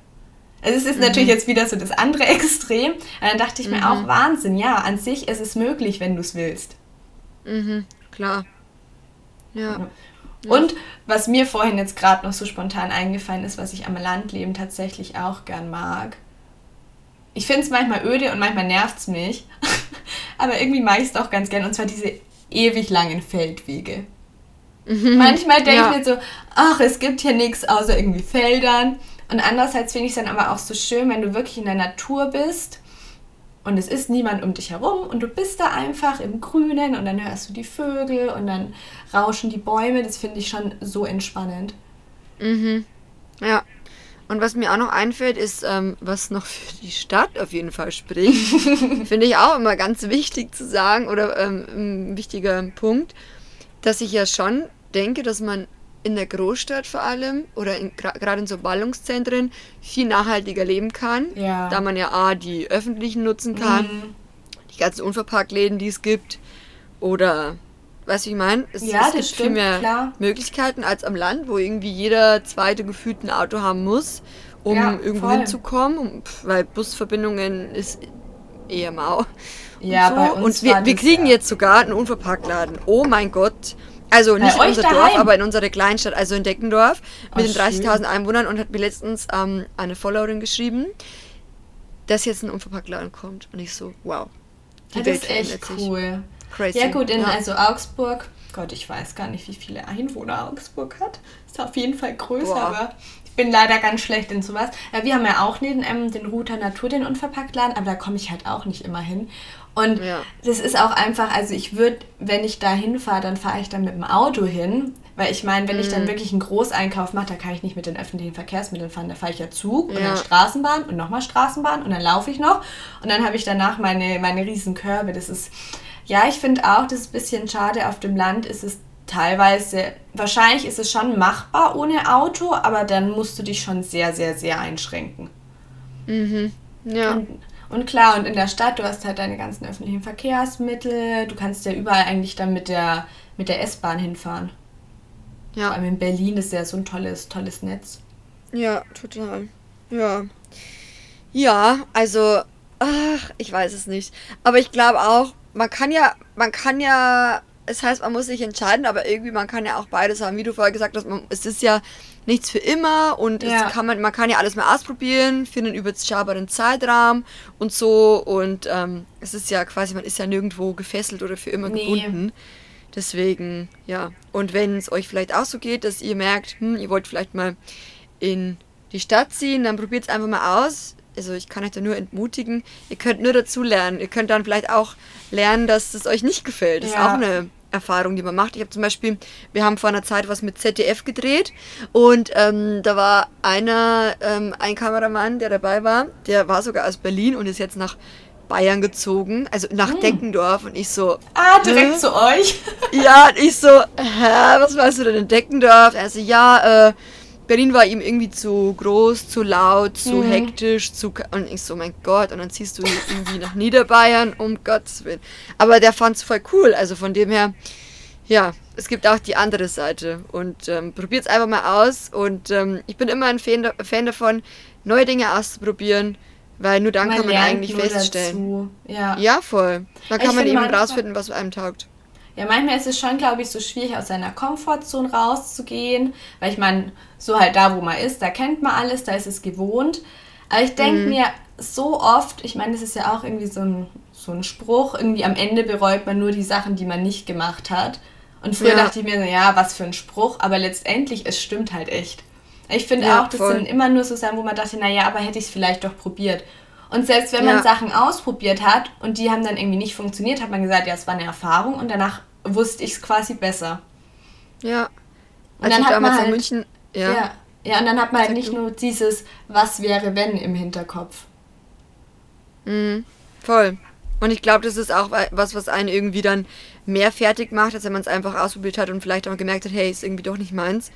Also es ist mhm. natürlich jetzt wieder so das andere Extrem. Aber dann dachte ich mir mhm. auch, Wahnsinn, ja, an sich ist es möglich, wenn du es willst. Mhm, klar. Ja. Und was mir vorhin jetzt gerade noch so spontan eingefallen ist, was ich am Landleben tatsächlich auch gern mag. Ich finde es manchmal öde und manchmal nervt es mich. Aber irgendwie mag ich es auch ganz gern. Und zwar diese ewig langen Feldwege. Mhm. Manchmal denke ja. ich mir so, ach, es gibt hier nichts außer irgendwie Feldern. Und andererseits finde ich es dann aber auch so schön, wenn du wirklich in der Natur bist und es ist niemand um dich herum und du bist da einfach im Grünen und dann hörst du die Vögel und dann rauschen die Bäume. Das finde ich schon so entspannend. Mhm. Ja. Und was mir auch noch einfällt, ist, ähm, was noch für die Stadt auf jeden Fall spricht. finde ich auch immer ganz wichtig zu sagen oder ähm, ein wichtiger Punkt, dass ich ja schon denke, dass man in der Großstadt vor allem oder gerade in so Ballungszentren viel nachhaltiger leben kann, ja. da man ja A, die öffentlichen nutzen kann, mhm. die ganzen Unverpacktläden, die es gibt oder Weißt du, ich meine? Es, ja, es gibt stimmt, viel mehr klar. Möglichkeiten als am Land, wo irgendwie jeder zweite gefühlt ein Auto haben muss, um ja, irgendwo voll. hinzukommen, weil Busverbindungen ist eher mau. Ja, und so. bei uns Und wir, wir kriegen ja. jetzt sogar einen Unverpacktladen. Oh mein Gott. Also nicht in unser daheim? Dorf, aber in unserer Kleinstadt, also in Deckendorf, mit oh, den 30.000 Einwohnern und hat mir letztens ähm, eine Followerin geschrieben, dass jetzt ein Unverpacktladen kommt. Und ich so, wow. Die das Welt ist echt cool. Crazy. Ja gut, in ja. also Augsburg, Gott, ich weiß gar nicht, wie viele Einwohner Augsburg hat. Ist auf jeden Fall größer, Boah. aber ich bin leider ganz schlecht in sowas. Ja, wir haben ja auch neben ähm, den Router Natur den Unverpacktladen, aber da komme ich halt auch nicht immer hin. Und ja. das ist auch einfach, also ich würde, wenn ich da hinfahre, dann fahre ich dann mit dem Auto hin. Weil ich meine, wenn mhm. ich dann mhm. wirklich einen Großeinkauf mache, da kann ich nicht mit den öffentlichen Verkehrsmitteln fahren. Da fahre ich ja Zug ja. und dann Straßenbahn und nochmal Straßenbahn und dann laufe ich noch. Und dann habe ich danach meine, meine riesen Körbe. Das ist, ja, ich finde auch, das ist ein bisschen schade. Auf dem Land ist es teilweise, wahrscheinlich ist es schon machbar ohne Auto, aber dann musst du dich schon sehr, sehr, sehr einschränken. Mhm. Ja. Und, und klar, und in der Stadt, du hast halt deine ganzen öffentlichen Verkehrsmittel, du kannst ja überall eigentlich dann mit der, mit der S-Bahn hinfahren. Ja. Vor allem in Berlin ist ja so ein tolles, tolles Netz. Ja, total. Ja. Ja, also, ach, ich weiß es nicht. Aber ich glaube auch, man kann ja, man kann ja, es heißt, man muss sich entscheiden, aber irgendwie, man kann ja auch beides haben. Wie du vorher gesagt hast, man, es ist ja nichts für immer und ja. kann man, man kann ja alles mal ausprobieren für einen überschaubaren Zeitrahmen und so und ähm, es ist ja quasi, man ist ja nirgendwo gefesselt oder für immer nee. gebunden. Deswegen, ja. Und wenn es euch vielleicht auch so geht, dass ihr merkt, hm, ihr wollt vielleicht mal in die Stadt ziehen, dann probiert es einfach mal aus. Also ich kann euch da nur entmutigen. Ihr könnt nur dazu lernen. Ihr könnt dann vielleicht auch lernen, dass es euch nicht gefällt. Das ja. ist auch eine Erfahrung, die man macht. Ich habe zum Beispiel, wir haben vor einer Zeit was mit ZDF gedreht und ähm, da war einer, ähm, ein Kameramann, der dabei war, der war sogar aus Berlin und ist jetzt nach Bayern gezogen, also nach hm. Deckendorf und ich so. Ah, direkt Hä? zu euch? ja, und ich so, hä, was weißt du denn in Deckendorf? Er so, ja, äh, Berlin war ihm irgendwie zu groß, zu laut, zu mhm. hektisch, zu. Und ich so, mein Gott, und dann ziehst du irgendwie nach Niederbayern, um Gottes Willen. Aber der fand es voll cool, also von dem her, ja, es gibt auch die andere Seite. Und ähm, probiert es einfach mal aus. Und ähm, ich bin immer ein Fan, Fan, davon, neue Dinge auszuprobieren, weil nur dann man kann man eigentlich feststellen. Ja. ja, voll. Dann kann ich man eben rausfinden, was einem taugt. Ja, manchmal ist es schon, glaube ich, so schwierig, aus seiner Komfortzone rauszugehen, weil ich meine, so halt da, wo man ist, da kennt man alles, da ist es gewohnt. Aber ich denke mhm. mir so oft, ich meine, das ist ja auch irgendwie so ein, so ein Spruch, irgendwie am Ende bereut man nur die Sachen, die man nicht gemacht hat. Und früher ja. dachte ich mir ja, was für ein Spruch, aber letztendlich, es stimmt halt echt. Ich finde ja, auch, das voll. sind immer nur so Sachen, wo man dachte, naja, aber hätte ich es vielleicht doch probiert. Und selbst wenn man Sachen ausprobiert hat und die haben dann irgendwie nicht funktioniert, hat man gesagt, ja, es war eine Erfahrung und danach wusste ich es quasi besser. Ja. Und Als dann hat man halt, München, ja. ja. ja. und dann hat man halt nicht nur dieses Was wäre wenn im Hinterkopf. Mhm, voll. Und ich glaube, das ist auch was, was einen irgendwie dann mehr fertig macht, als wenn man es einfach ausprobiert hat und vielleicht auch gemerkt hat, hey, ist irgendwie doch nicht meins.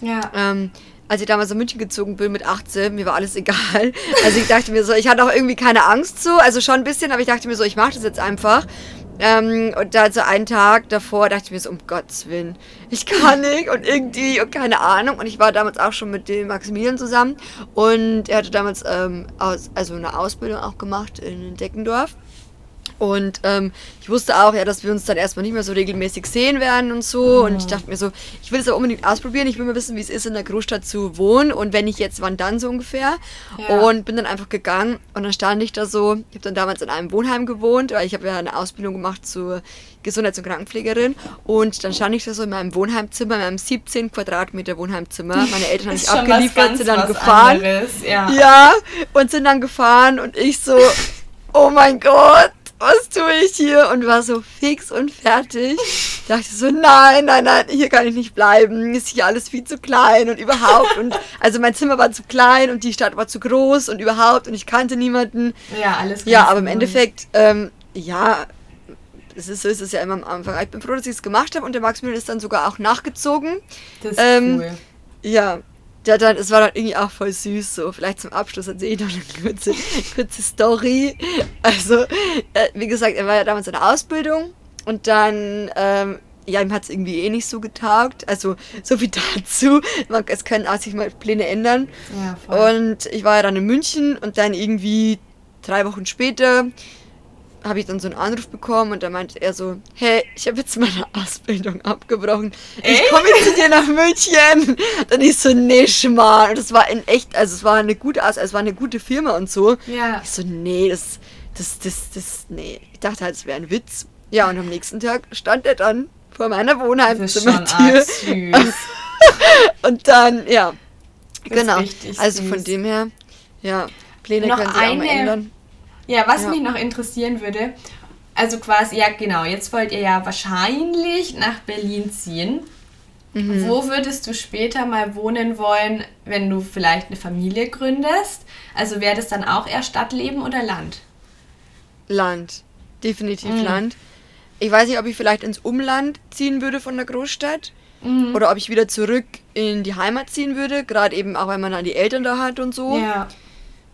Ja. Ähm, als ich damals nach München gezogen bin mit 18, mir war alles egal. Also ich dachte mir so, ich hatte auch irgendwie keine Angst so, also schon ein bisschen, aber ich dachte mir so, ich mache das jetzt einfach. Ähm, und da so einen Tag davor dachte ich mir so, um Gottes Willen, ich kann nicht und irgendwie und keine Ahnung. Und ich war damals auch schon mit dem Maximilian zusammen und er hatte damals ähm, aus, also eine Ausbildung auch gemacht in Deckendorf. Und ähm, ich wusste auch, ja, dass wir uns dann erstmal nicht mehr so regelmäßig sehen werden und so. Und ich dachte mir so, ich will es aber unbedingt ausprobieren. Ich will mal wissen, wie es ist, in der Großstadt zu wohnen. Und wenn nicht jetzt, wann dann so ungefähr. Ja. Und bin dann einfach gegangen. Und dann stand ich da so. Ich habe dann damals in einem Wohnheim gewohnt, weil ich habe ja eine Ausbildung gemacht zur Gesundheits- und Krankenpflegerin. Und dann stand ich da so in meinem Wohnheimzimmer, in meinem 17 Quadratmeter Wohnheimzimmer. Meine Eltern haben mich abgeliefert, sind dann gefahren. Anderes, ja. ja, und sind dann gefahren. Und ich so, oh mein Gott was tue ich hier? Und war so fix und fertig. Ich dachte so, nein, nein, nein, hier kann ich nicht bleiben. Ist hier alles viel zu klein und überhaupt. Und also mein Zimmer war zu klein und die Stadt war zu groß und überhaupt und ich kannte niemanden. Ja, alles Ja, aber im Endeffekt, ähm, ja, es ist, so ist es ja immer am Anfang. Ich bin froh, dass ich es gemacht habe und der Maximilian ist dann sogar auch nachgezogen. Das ist ähm, cool. Ja, ja, dann, es war dann irgendwie auch voll süß, so vielleicht zum Abschluss erzähle ich noch eine kurze, kurze Story. Also, äh, wie gesagt, er war ja damals in der Ausbildung und dann, ähm, ja, ihm hat es irgendwie eh nicht so getaugt. Also, so viel dazu. Es können auch sich mal Pläne ändern. Ja. Und ich war ja dann in München und dann irgendwie drei Wochen später habe ich dann so einen Anruf bekommen und da meinte er so, hey, ich habe jetzt meine Ausbildung abgebrochen. Ich komme zu dir nach München. Dann ich so, nee, Schmarrn. Und das war in echt, also es war eine gute, also es war eine gute Firma und so. Ja. Ich so, nee, das, das, das, das, nee. Ich dachte halt, es wäre ein Witz. Ja, und am nächsten Tag stand er dann vor meiner Wohnheimzimmertür. und dann, ja. Das genau. Also von dem her, ja, Pläne können sich eine, auch mal ändern. Ja, was ja. mich noch interessieren würde, also quasi, ja genau, jetzt wollt ihr ja wahrscheinlich nach Berlin ziehen. Mhm. Wo würdest du später mal wohnen wollen, wenn du vielleicht eine Familie gründest? Also wäre das dann auch eher Stadtleben oder Land? Land, definitiv mhm. Land. Ich weiß nicht, ob ich vielleicht ins Umland ziehen würde von der Großstadt mhm. oder ob ich wieder zurück in die Heimat ziehen würde, gerade eben auch, weil man dann die Eltern da hat und so. Ja.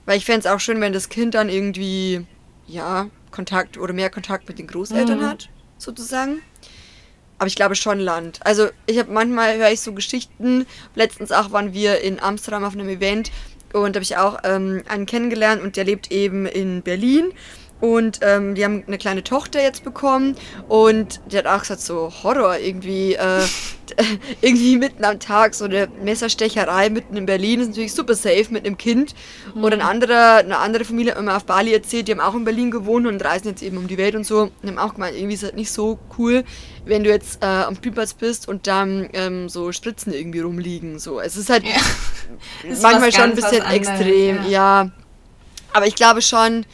Weil ich fände es auch schön, wenn das Kind dann irgendwie, ja, Kontakt oder mehr Kontakt mit den Großeltern mhm. hat, sozusagen. Aber ich glaube schon Land. Also ich habe manchmal höre ich so Geschichten. Letztens auch waren wir in Amsterdam auf einem Event und habe ich auch ähm, einen kennengelernt und der lebt eben in Berlin. Und ähm, die haben eine kleine Tochter jetzt bekommen und die hat auch gesagt, so Horror irgendwie, äh, irgendwie mitten am Tag so eine Messerstecherei mitten in Berlin ist natürlich super safe mit einem Kind. Mhm. Oder ein anderer, eine andere Familie hat mir auf Bali erzählt, die haben auch in Berlin gewohnt und reisen jetzt eben um die Welt und so. Und haben auch gemeint, irgendwie ist es halt nicht so cool, wenn du jetzt äh, am Spielplatz bist und dann ähm, so Spritzen irgendwie rumliegen. So. Es ist halt ja. manchmal schon ein bisschen extrem, ja. ja. Aber ich glaube schon,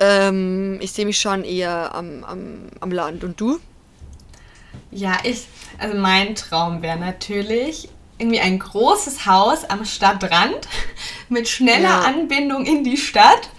ähm, ich sehe mich schon eher am, am, am Land. Und du? Ja, ich, also mein Traum wäre natürlich irgendwie ein großes Haus am Stadtrand mit schneller ja. Anbindung in die Stadt.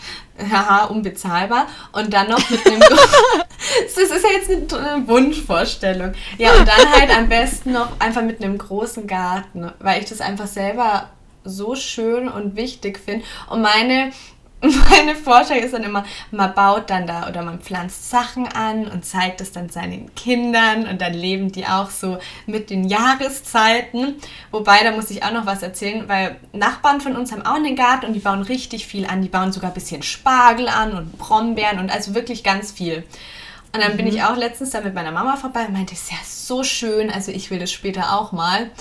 Haha, unbezahlbar. Und dann noch mit einem. das ist ja jetzt eine Wunschvorstellung. Ja, und dann halt am besten noch einfach mit einem großen Garten, weil ich das einfach selber so schön und wichtig finde. Und meine meine Vorstellung ist dann immer, man baut dann da oder man pflanzt Sachen an und zeigt es dann seinen Kindern und dann leben die auch so mit den Jahreszeiten. Wobei, da muss ich auch noch was erzählen, weil Nachbarn von uns haben auch einen Garten und die bauen richtig viel an. Die bauen sogar ein bisschen Spargel an und Brombeeren und also wirklich ganz viel. Und dann mhm. bin ich auch letztens da mit meiner Mama vorbei und meinte, es ist ja so schön, also ich will das später auch mal.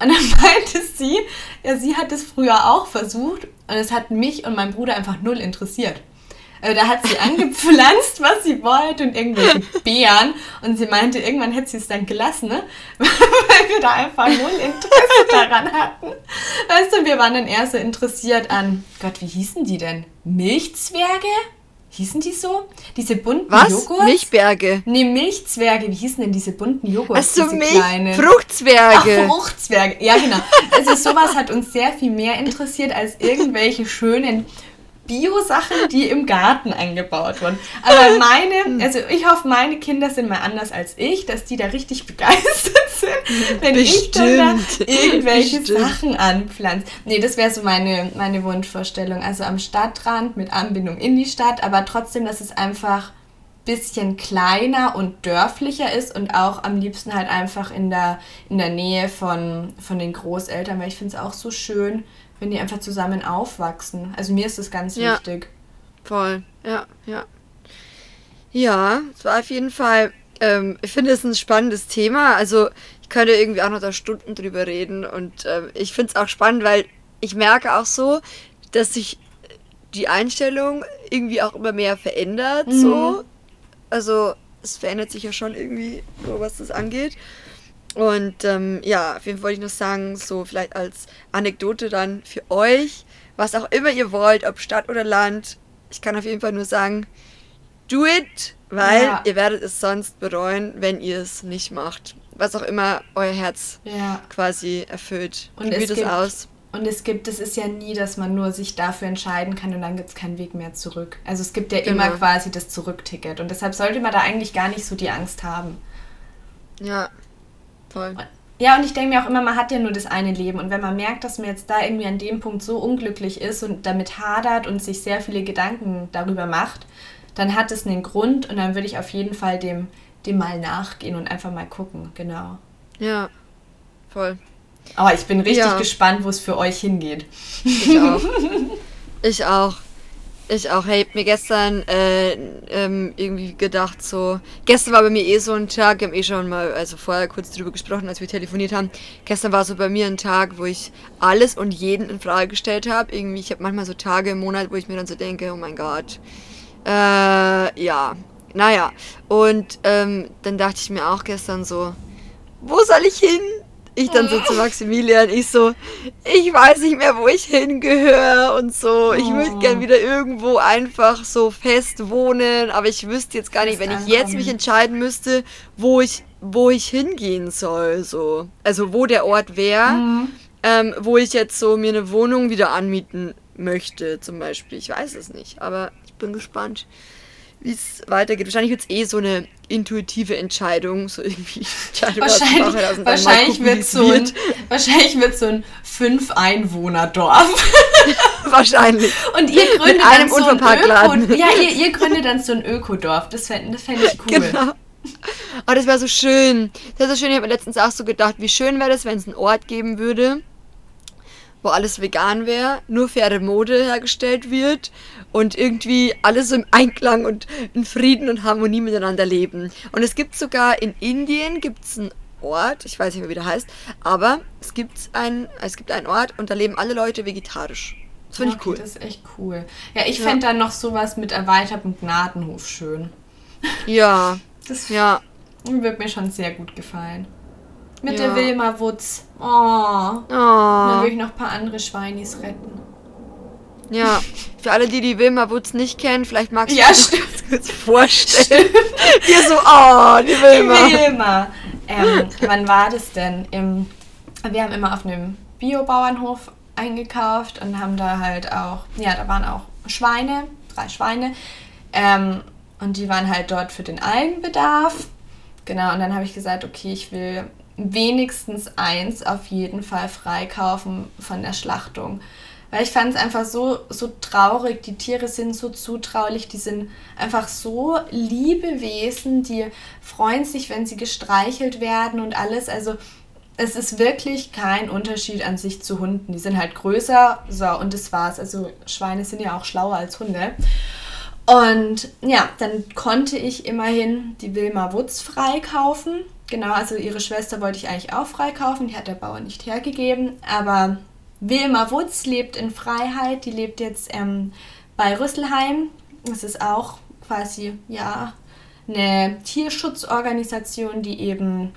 Und dann meinte sie, ja, sie hat es früher auch versucht und es hat mich und meinen Bruder einfach null interessiert. Also da hat sie angepflanzt, was sie wollte und irgendwelche Beeren. Und sie meinte, irgendwann hätte sie es dann gelassen, ne? weil wir da einfach null Interesse daran hatten. Weißt du, wir waren dann eher so interessiert an, Gott, wie hießen die denn? Milchzwerge? Hießen die so? Diese bunten Was? Joghurt? Milchberge. Nee, Milchzwerge. Wie hießen denn diese bunten Joghurt? Achso, Milch. Kleinen? Fruchtzwerge. Ach, Fruchtzwerge. Ja, genau. Also sowas hat uns sehr viel mehr interessiert als irgendwelche schönen Bio-Sachen, die im Garten angebaut wurden. Aber meine, also ich hoffe, meine Kinder sind mal anders als ich, dass die da richtig begeistert sind, wenn Bestimmt. ich dann da irgendwelche Bestimmt. Sachen anpflanze. Nee, das wäre so meine, meine Wunschvorstellung. Also am Stadtrand mit Anbindung in die Stadt, aber trotzdem, dass es einfach bisschen kleiner und dörflicher ist und auch am liebsten halt einfach in der, in der Nähe von, von den Großeltern, weil ich finde es auch so schön, wenn die einfach zusammen aufwachsen. Also mir ist das ganz ja. wichtig. Voll, ja, ja. Ja, es war auf jeden Fall, ähm, ich finde es ein spannendes Thema. Also ich könnte irgendwie auch noch da Stunden drüber reden und äh, ich finde es auch spannend, weil ich merke auch so, dass sich die Einstellung irgendwie auch immer mehr verändert, mhm. so also es verändert sich ja schon irgendwie, so was das angeht. Und ähm, ja, auf jeden Fall wollte ich noch sagen, so vielleicht als Anekdote dann für euch, was auch immer ihr wollt, ob Stadt oder Land, ich kann auf jeden Fall nur sagen, do it, weil ja. ihr werdet es sonst bereuen, wenn ihr es nicht macht. Was auch immer euer Herz ja. quasi erfüllt. Und Probiert es, es aus. Und es gibt, es ist ja nie, dass man nur sich dafür entscheiden kann und dann gibt es keinen Weg mehr zurück. Also es gibt ja genau. immer quasi das Zurückticket. Und deshalb sollte man da eigentlich gar nicht so die Angst haben. Ja, voll. Ja, und ich denke mir auch immer, man hat ja nur das eine Leben. Und wenn man merkt, dass man jetzt da irgendwie an dem Punkt so unglücklich ist und damit hadert und sich sehr viele Gedanken darüber macht, dann hat es einen Grund und dann würde ich auf jeden Fall dem, dem mal nachgehen und einfach mal gucken, genau. Ja, voll. Aber ich bin richtig ja. gespannt, wo es für euch hingeht. Ich auch. ich auch. Ich auch. Hey, mir gestern äh, ähm, irgendwie gedacht, so. Gestern war bei mir eh so ein Tag, wir haben eh schon mal, also vorher kurz drüber gesprochen, als wir telefoniert haben. Gestern war so bei mir ein Tag, wo ich alles und jeden in Frage gestellt habe. Irgendwie, ich habe manchmal so Tage im Monat, wo ich mir dann so denke, oh mein Gott. Äh, ja. Naja. Und ähm, dann dachte ich mir auch gestern so, wo soll ich hin? Ich dann so zu Maximilian, ich so, ich weiß nicht mehr, wo ich hingehöre und so. Ich würde oh. gern wieder irgendwo einfach so fest wohnen, aber ich wüsste jetzt gar nicht, wenn ich jetzt mich entscheiden müsste, wo ich, wo ich hingehen soll, so. Also wo der Ort wäre, mhm. ähm, wo ich jetzt so mir eine Wohnung wieder anmieten möchte, zum Beispiel. Ich weiß es nicht, aber ich bin gespannt wie es weitergeht. Wahrscheinlich wird es eh so eine intuitive Entscheidung, so irgendwie Entscheidung wahrscheinlich, wahrscheinlich wird so ein, wahrscheinlich wird so ein fünf Einwohner Dorf. wahrscheinlich. Und ihr gründet Mit einem dann so ein Öko, ja, ihr, ihr gründet dann so ein Ökodorf. Das fände das fänd ich cool. Genau. Oh, das wäre so schön. Das wäre so schön. Ich habe mir letztens auch so gedacht, wie schön wäre das, wenn es einen Ort geben würde, wo alles vegan wäre, nur faire Mode hergestellt wird und irgendwie alles im Einklang und in Frieden und Harmonie miteinander leben. Und es gibt sogar in Indien gibt's einen Ort, ich weiß nicht mehr, wie der heißt, aber es gibt, ein, es gibt einen Ort und da leben alle Leute vegetarisch. Das finde okay, ich cool. Das ist echt cool. Ja, ich ja. fände dann noch sowas mit erweitertem Gnadenhof schön. Ja. Das ja. wird mir schon sehr gut gefallen. Mit ja. der Wilma Wutz. Oh. oh. Dann würde ich noch ein paar andere Schweinis retten. Ja, für alle, die die Wilma Wutz nicht kennen, vielleicht magst du ja, dir das kurz vorstellen. Hier so, oh, die Wilma. Die Wilma. Ähm, wann war das denn? Im, wir haben immer auf einem Biobauernhof eingekauft und haben da halt auch, ja, da waren auch Schweine, drei Schweine. Ähm, und die waren halt dort für den Eigenbedarf. Genau, und dann habe ich gesagt, okay, ich will wenigstens eins auf jeden Fall freikaufen von der Schlachtung. Weil ich fand es einfach so, so traurig. Die Tiere sind so zutraulich, die sind einfach so liebe Wesen, die freuen sich, wenn sie gestreichelt werden und alles. Also es ist wirklich kein Unterschied an sich zu Hunden. Die sind halt größer, so und das war's. Also Schweine sind ja auch schlauer als Hunde. Und ja, dann konnte ich immerhin die Wilma Wutz freikaufen. Genau, also ihre Schwester wollte ich eigentlich auch freikaufen, die hat der Bauer nicht hergegeben, aber Wilma Wutz lebt in Freiheit, die lebt jetzt ähm, bei Rüsselheim. Das ist auch quasi, ja, eine Tierschutzorganisation, die eben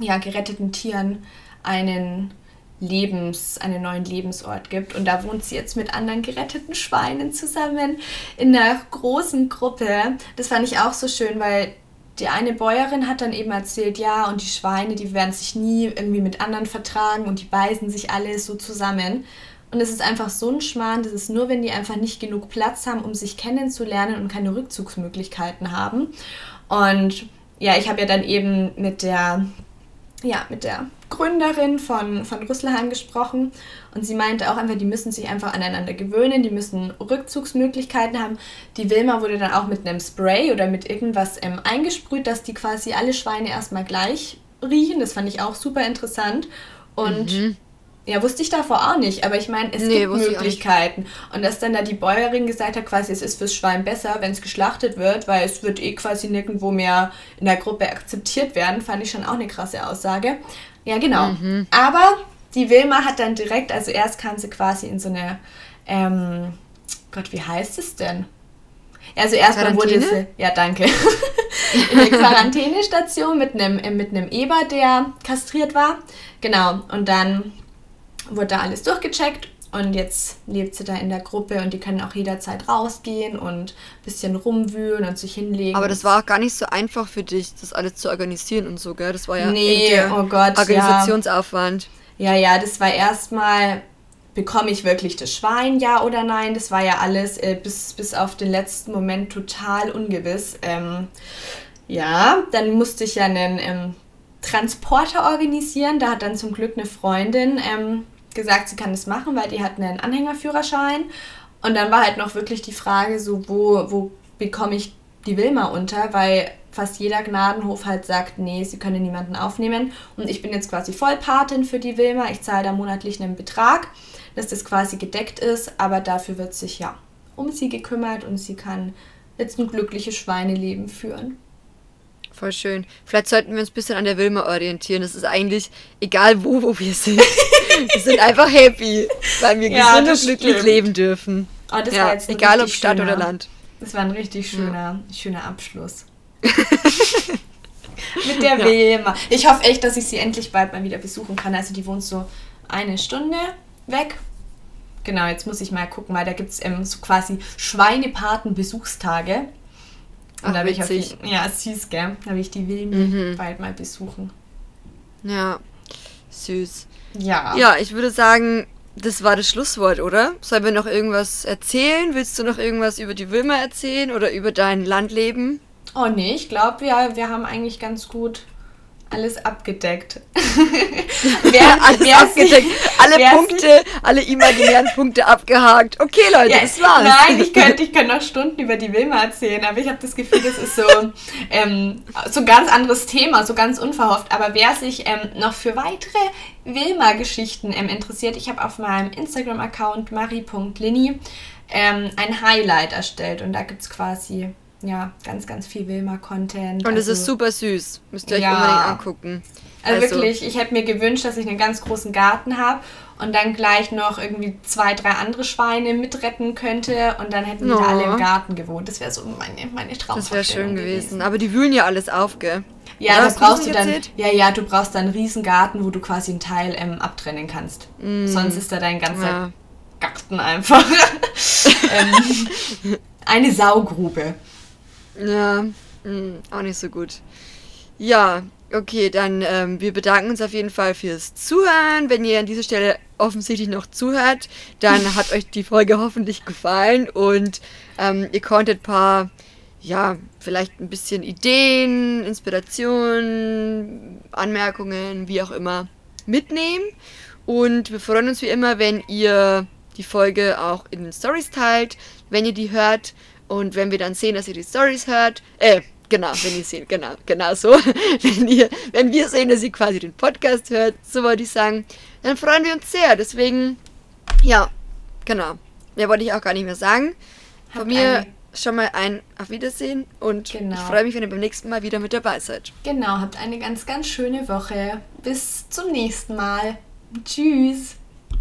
ja, geretteten Tieren einen Lebens, einen neuen Lebensort gibt. Und da wohnt sie jetzt mit anderen geretteten Schweinen zusammen in einer großen Gruppe. Das fand ich auch so schön, weil die eine Bäuerin hat dann eben erzählt, ja, und die Schweine, die werden sich nie irgendwie mit anderen vertragen und die beißen sich alle so zusammen. Und es ist einfach so ein Schmarrn, das ist nur, wenn die einfach nicht genug Platz haben, um sich kennenzulernen und keine Rückzugsmöglichkeiten haben. Und ja, ich habe ja dann eben mit der, ja, mit der Gründerin von, von Rüsselheim gesprochen und sie meinte auch einfach, die müssen sich einfach aneinander gewöhnen, die müssen Rückzugsmöglichkeiten haben. Die Wilma wurde dann auch mit einem Spray oder mit irgendwas ähm, eingesprüht, dass die quasi alle Schweine erstmal gleich riechen. Das fand ich auch super interessant. Und mhm. Ja, wusste ich davor auch nicht, aber ich meine, es nee, gibt Möglichkeiten. Und dass dann da die Bäuerin gesagt hat, quasi, es ist fürs Schwein besser, wenn es geschlachtet wird, weil es wird eh quasi nirgendwo mehr in der Gruppe akzeptiert werden, fand ich schon auch eine krasse Aussage. Ja, genau. Mhm. Aber die Wilma hat dann direkt, also erst kam sie quasi in so eine, ähm, Gott, wie heißt es denn? Also erstmal wurde sie, ja danke, in eine Quarantänestation mit einem, äh, mit einem Eber, der kastriert war. Genau, und dann wurde da alles durchgecheckt und jetzt lebt sie da in der Gruppe und die können auch jederzeit rausgehen und ein bisschen rumwühlen und sich hinlegen. Aber das war auch gar nicht so einfach für dich, das alles zu organisieren und so, gell? Das war ja nee, oh Gott, Organisationsaufwand. Ja, ja, ja das war erstmal, bekomme ich wirklich das Schwein, ja oder nein? Das war ja alles äh, bis, bis auf den letzten Moment total ungewiss. Ähm, ja, dann musste ich ja einen ähm, Transporter organisieren. Da hat dann zum Glück eine Freundin ähm, gesagt, sie kann das machen, weil die hat einen Anhängerführerschein. Und dann war halt noch wirklich die Frage, so wo, wo bekomme ich die Wilma unter, weil fast jeder Gnadenhof halt sagt, nee, sie können niemanden aufnehmen. Und ich bin jetzt quasi Vollpatin für die Wilma. Ich zahle da monatlich einen Betrag, dass das quasi gedeckt ist, aber dafür wird sich ja um sie gekümmert und sie kann jetzt ein glückliches Schweineleben führen. Voll schön. Vielleicht sollten wir uns ein bisschen an der Wilma orientieren. Das ist eigentlich egal wo, wo wir sind. wir sind einfach happy, weil wir ja, gesund und glücklich stimmt. leben dürfen. Oh, ja, egal ob Stadt schöner, oder Land. Das war ein richtig schöner, ja. schöner Abschluss. Mit der ja. Wilma. Ich hoffe echt, dass ich sie endlich bald mal wieder besuchen kann. Also die wohnt so eine Stunde weg. Genau, jetzt muss ich mal gucken, weil da gibt es ähm, so quasi Schweinepaten-Besuchstage. Und Ach, da will ich auf die, ja, süß, gell? Da will ich die Wilmi mhm. bald mal besuchen. Ja, süß. Ja. Ja, ich würde sagen, das war das Schlusswort, oder? Sollen wir noch irgendwas erzählen? Willst du noch irgendwas über die Wilma erzählen oder über dein Landleben? Oh nee, ich glaube, wir, wir haben eigentlich ganz gut alles abgedeckt. wer, alles wer abgedeckt. alle Punkte, alle imaginären Punkte abgehakt. Okay, Leute, ja, das war's. Nein, ich könnte ich könnt noch Stunden über die Wilma erzählen, aber ich habe das Gefühl, das ist so, ähm, so ein ganz anderes Thema, so ganz unverhofft. Aber wer sich ähm, noch für weitere Wilma-Geschichten ähm, interessiert, ich habe auf meinem Instagram-Account mari.lini ähm, ein Highlight erstellt und da gibt es quasi ja, ganz, ganz viel Wilma-Content. Und also, es ist also super süß. Müsst ihr euch ja, unbedingt angucken. Also, also, wirklich, ich hätte mir gewünscht, dass ich einen ganz großen Garten habe und dann gleich noch irgendwie zwei, drei andere Schweine mitretten könnte und dann hätten wir oh. alle im Garten gewohnt. Das wäre so meine, meine Traumvorstellung Das wäre schön gewesen. gewesen. Aber die wühlen ja alles auf, gell? Ja, da brauchst du dann, ja, ja, du brauchst dann einen riesen Garten, wo du quasi einen Teil ähm, abtrennen kannst. Mm. Sonst ist da dein ganzer ja. Garten einfach ähm, eine Saugrube. Ja, mh, hm, auch nicht so gut. Ja, okay, dann ähm, wir bedanken uns auf jeden Fall fürs Zuhören. Wenn ihr an dieser Stelle offensichtlich noch zuhört, dann hat euch die Folge hoffentlich gefallen und ähm, ihr konntet ein paar, ja, vielleicht ein bisschen Ideen, Inspirationen, Anmerkungen, wie auch immer, mitnehmen. Und wir freuen uns wie immer, wenn ihr die Folge auch in den Stories teilt, wenn ihr die hört und wenn wir dann sehen, dass ihr die Stories hört, äh, genau, wenn ihr sehen, genau, genau so, wenn, ihr, wenn wir sehen, dass ihr quasi den Podcast hört, so wollte ich sagen, dann freuen wir uns sehr. Deswegen, ja, genau. Mehr wollte ich auch gar nicht mehr sagen. Von Hab mir schon mal ein Auf Wiedersehen und genau. ich freue mich, wenn ihr beim nächsten Mal wieder mit dabei seid. Genau, habt eine ganz, ganz schöne Woche. Bis zum nächsten Mal. Tschüss.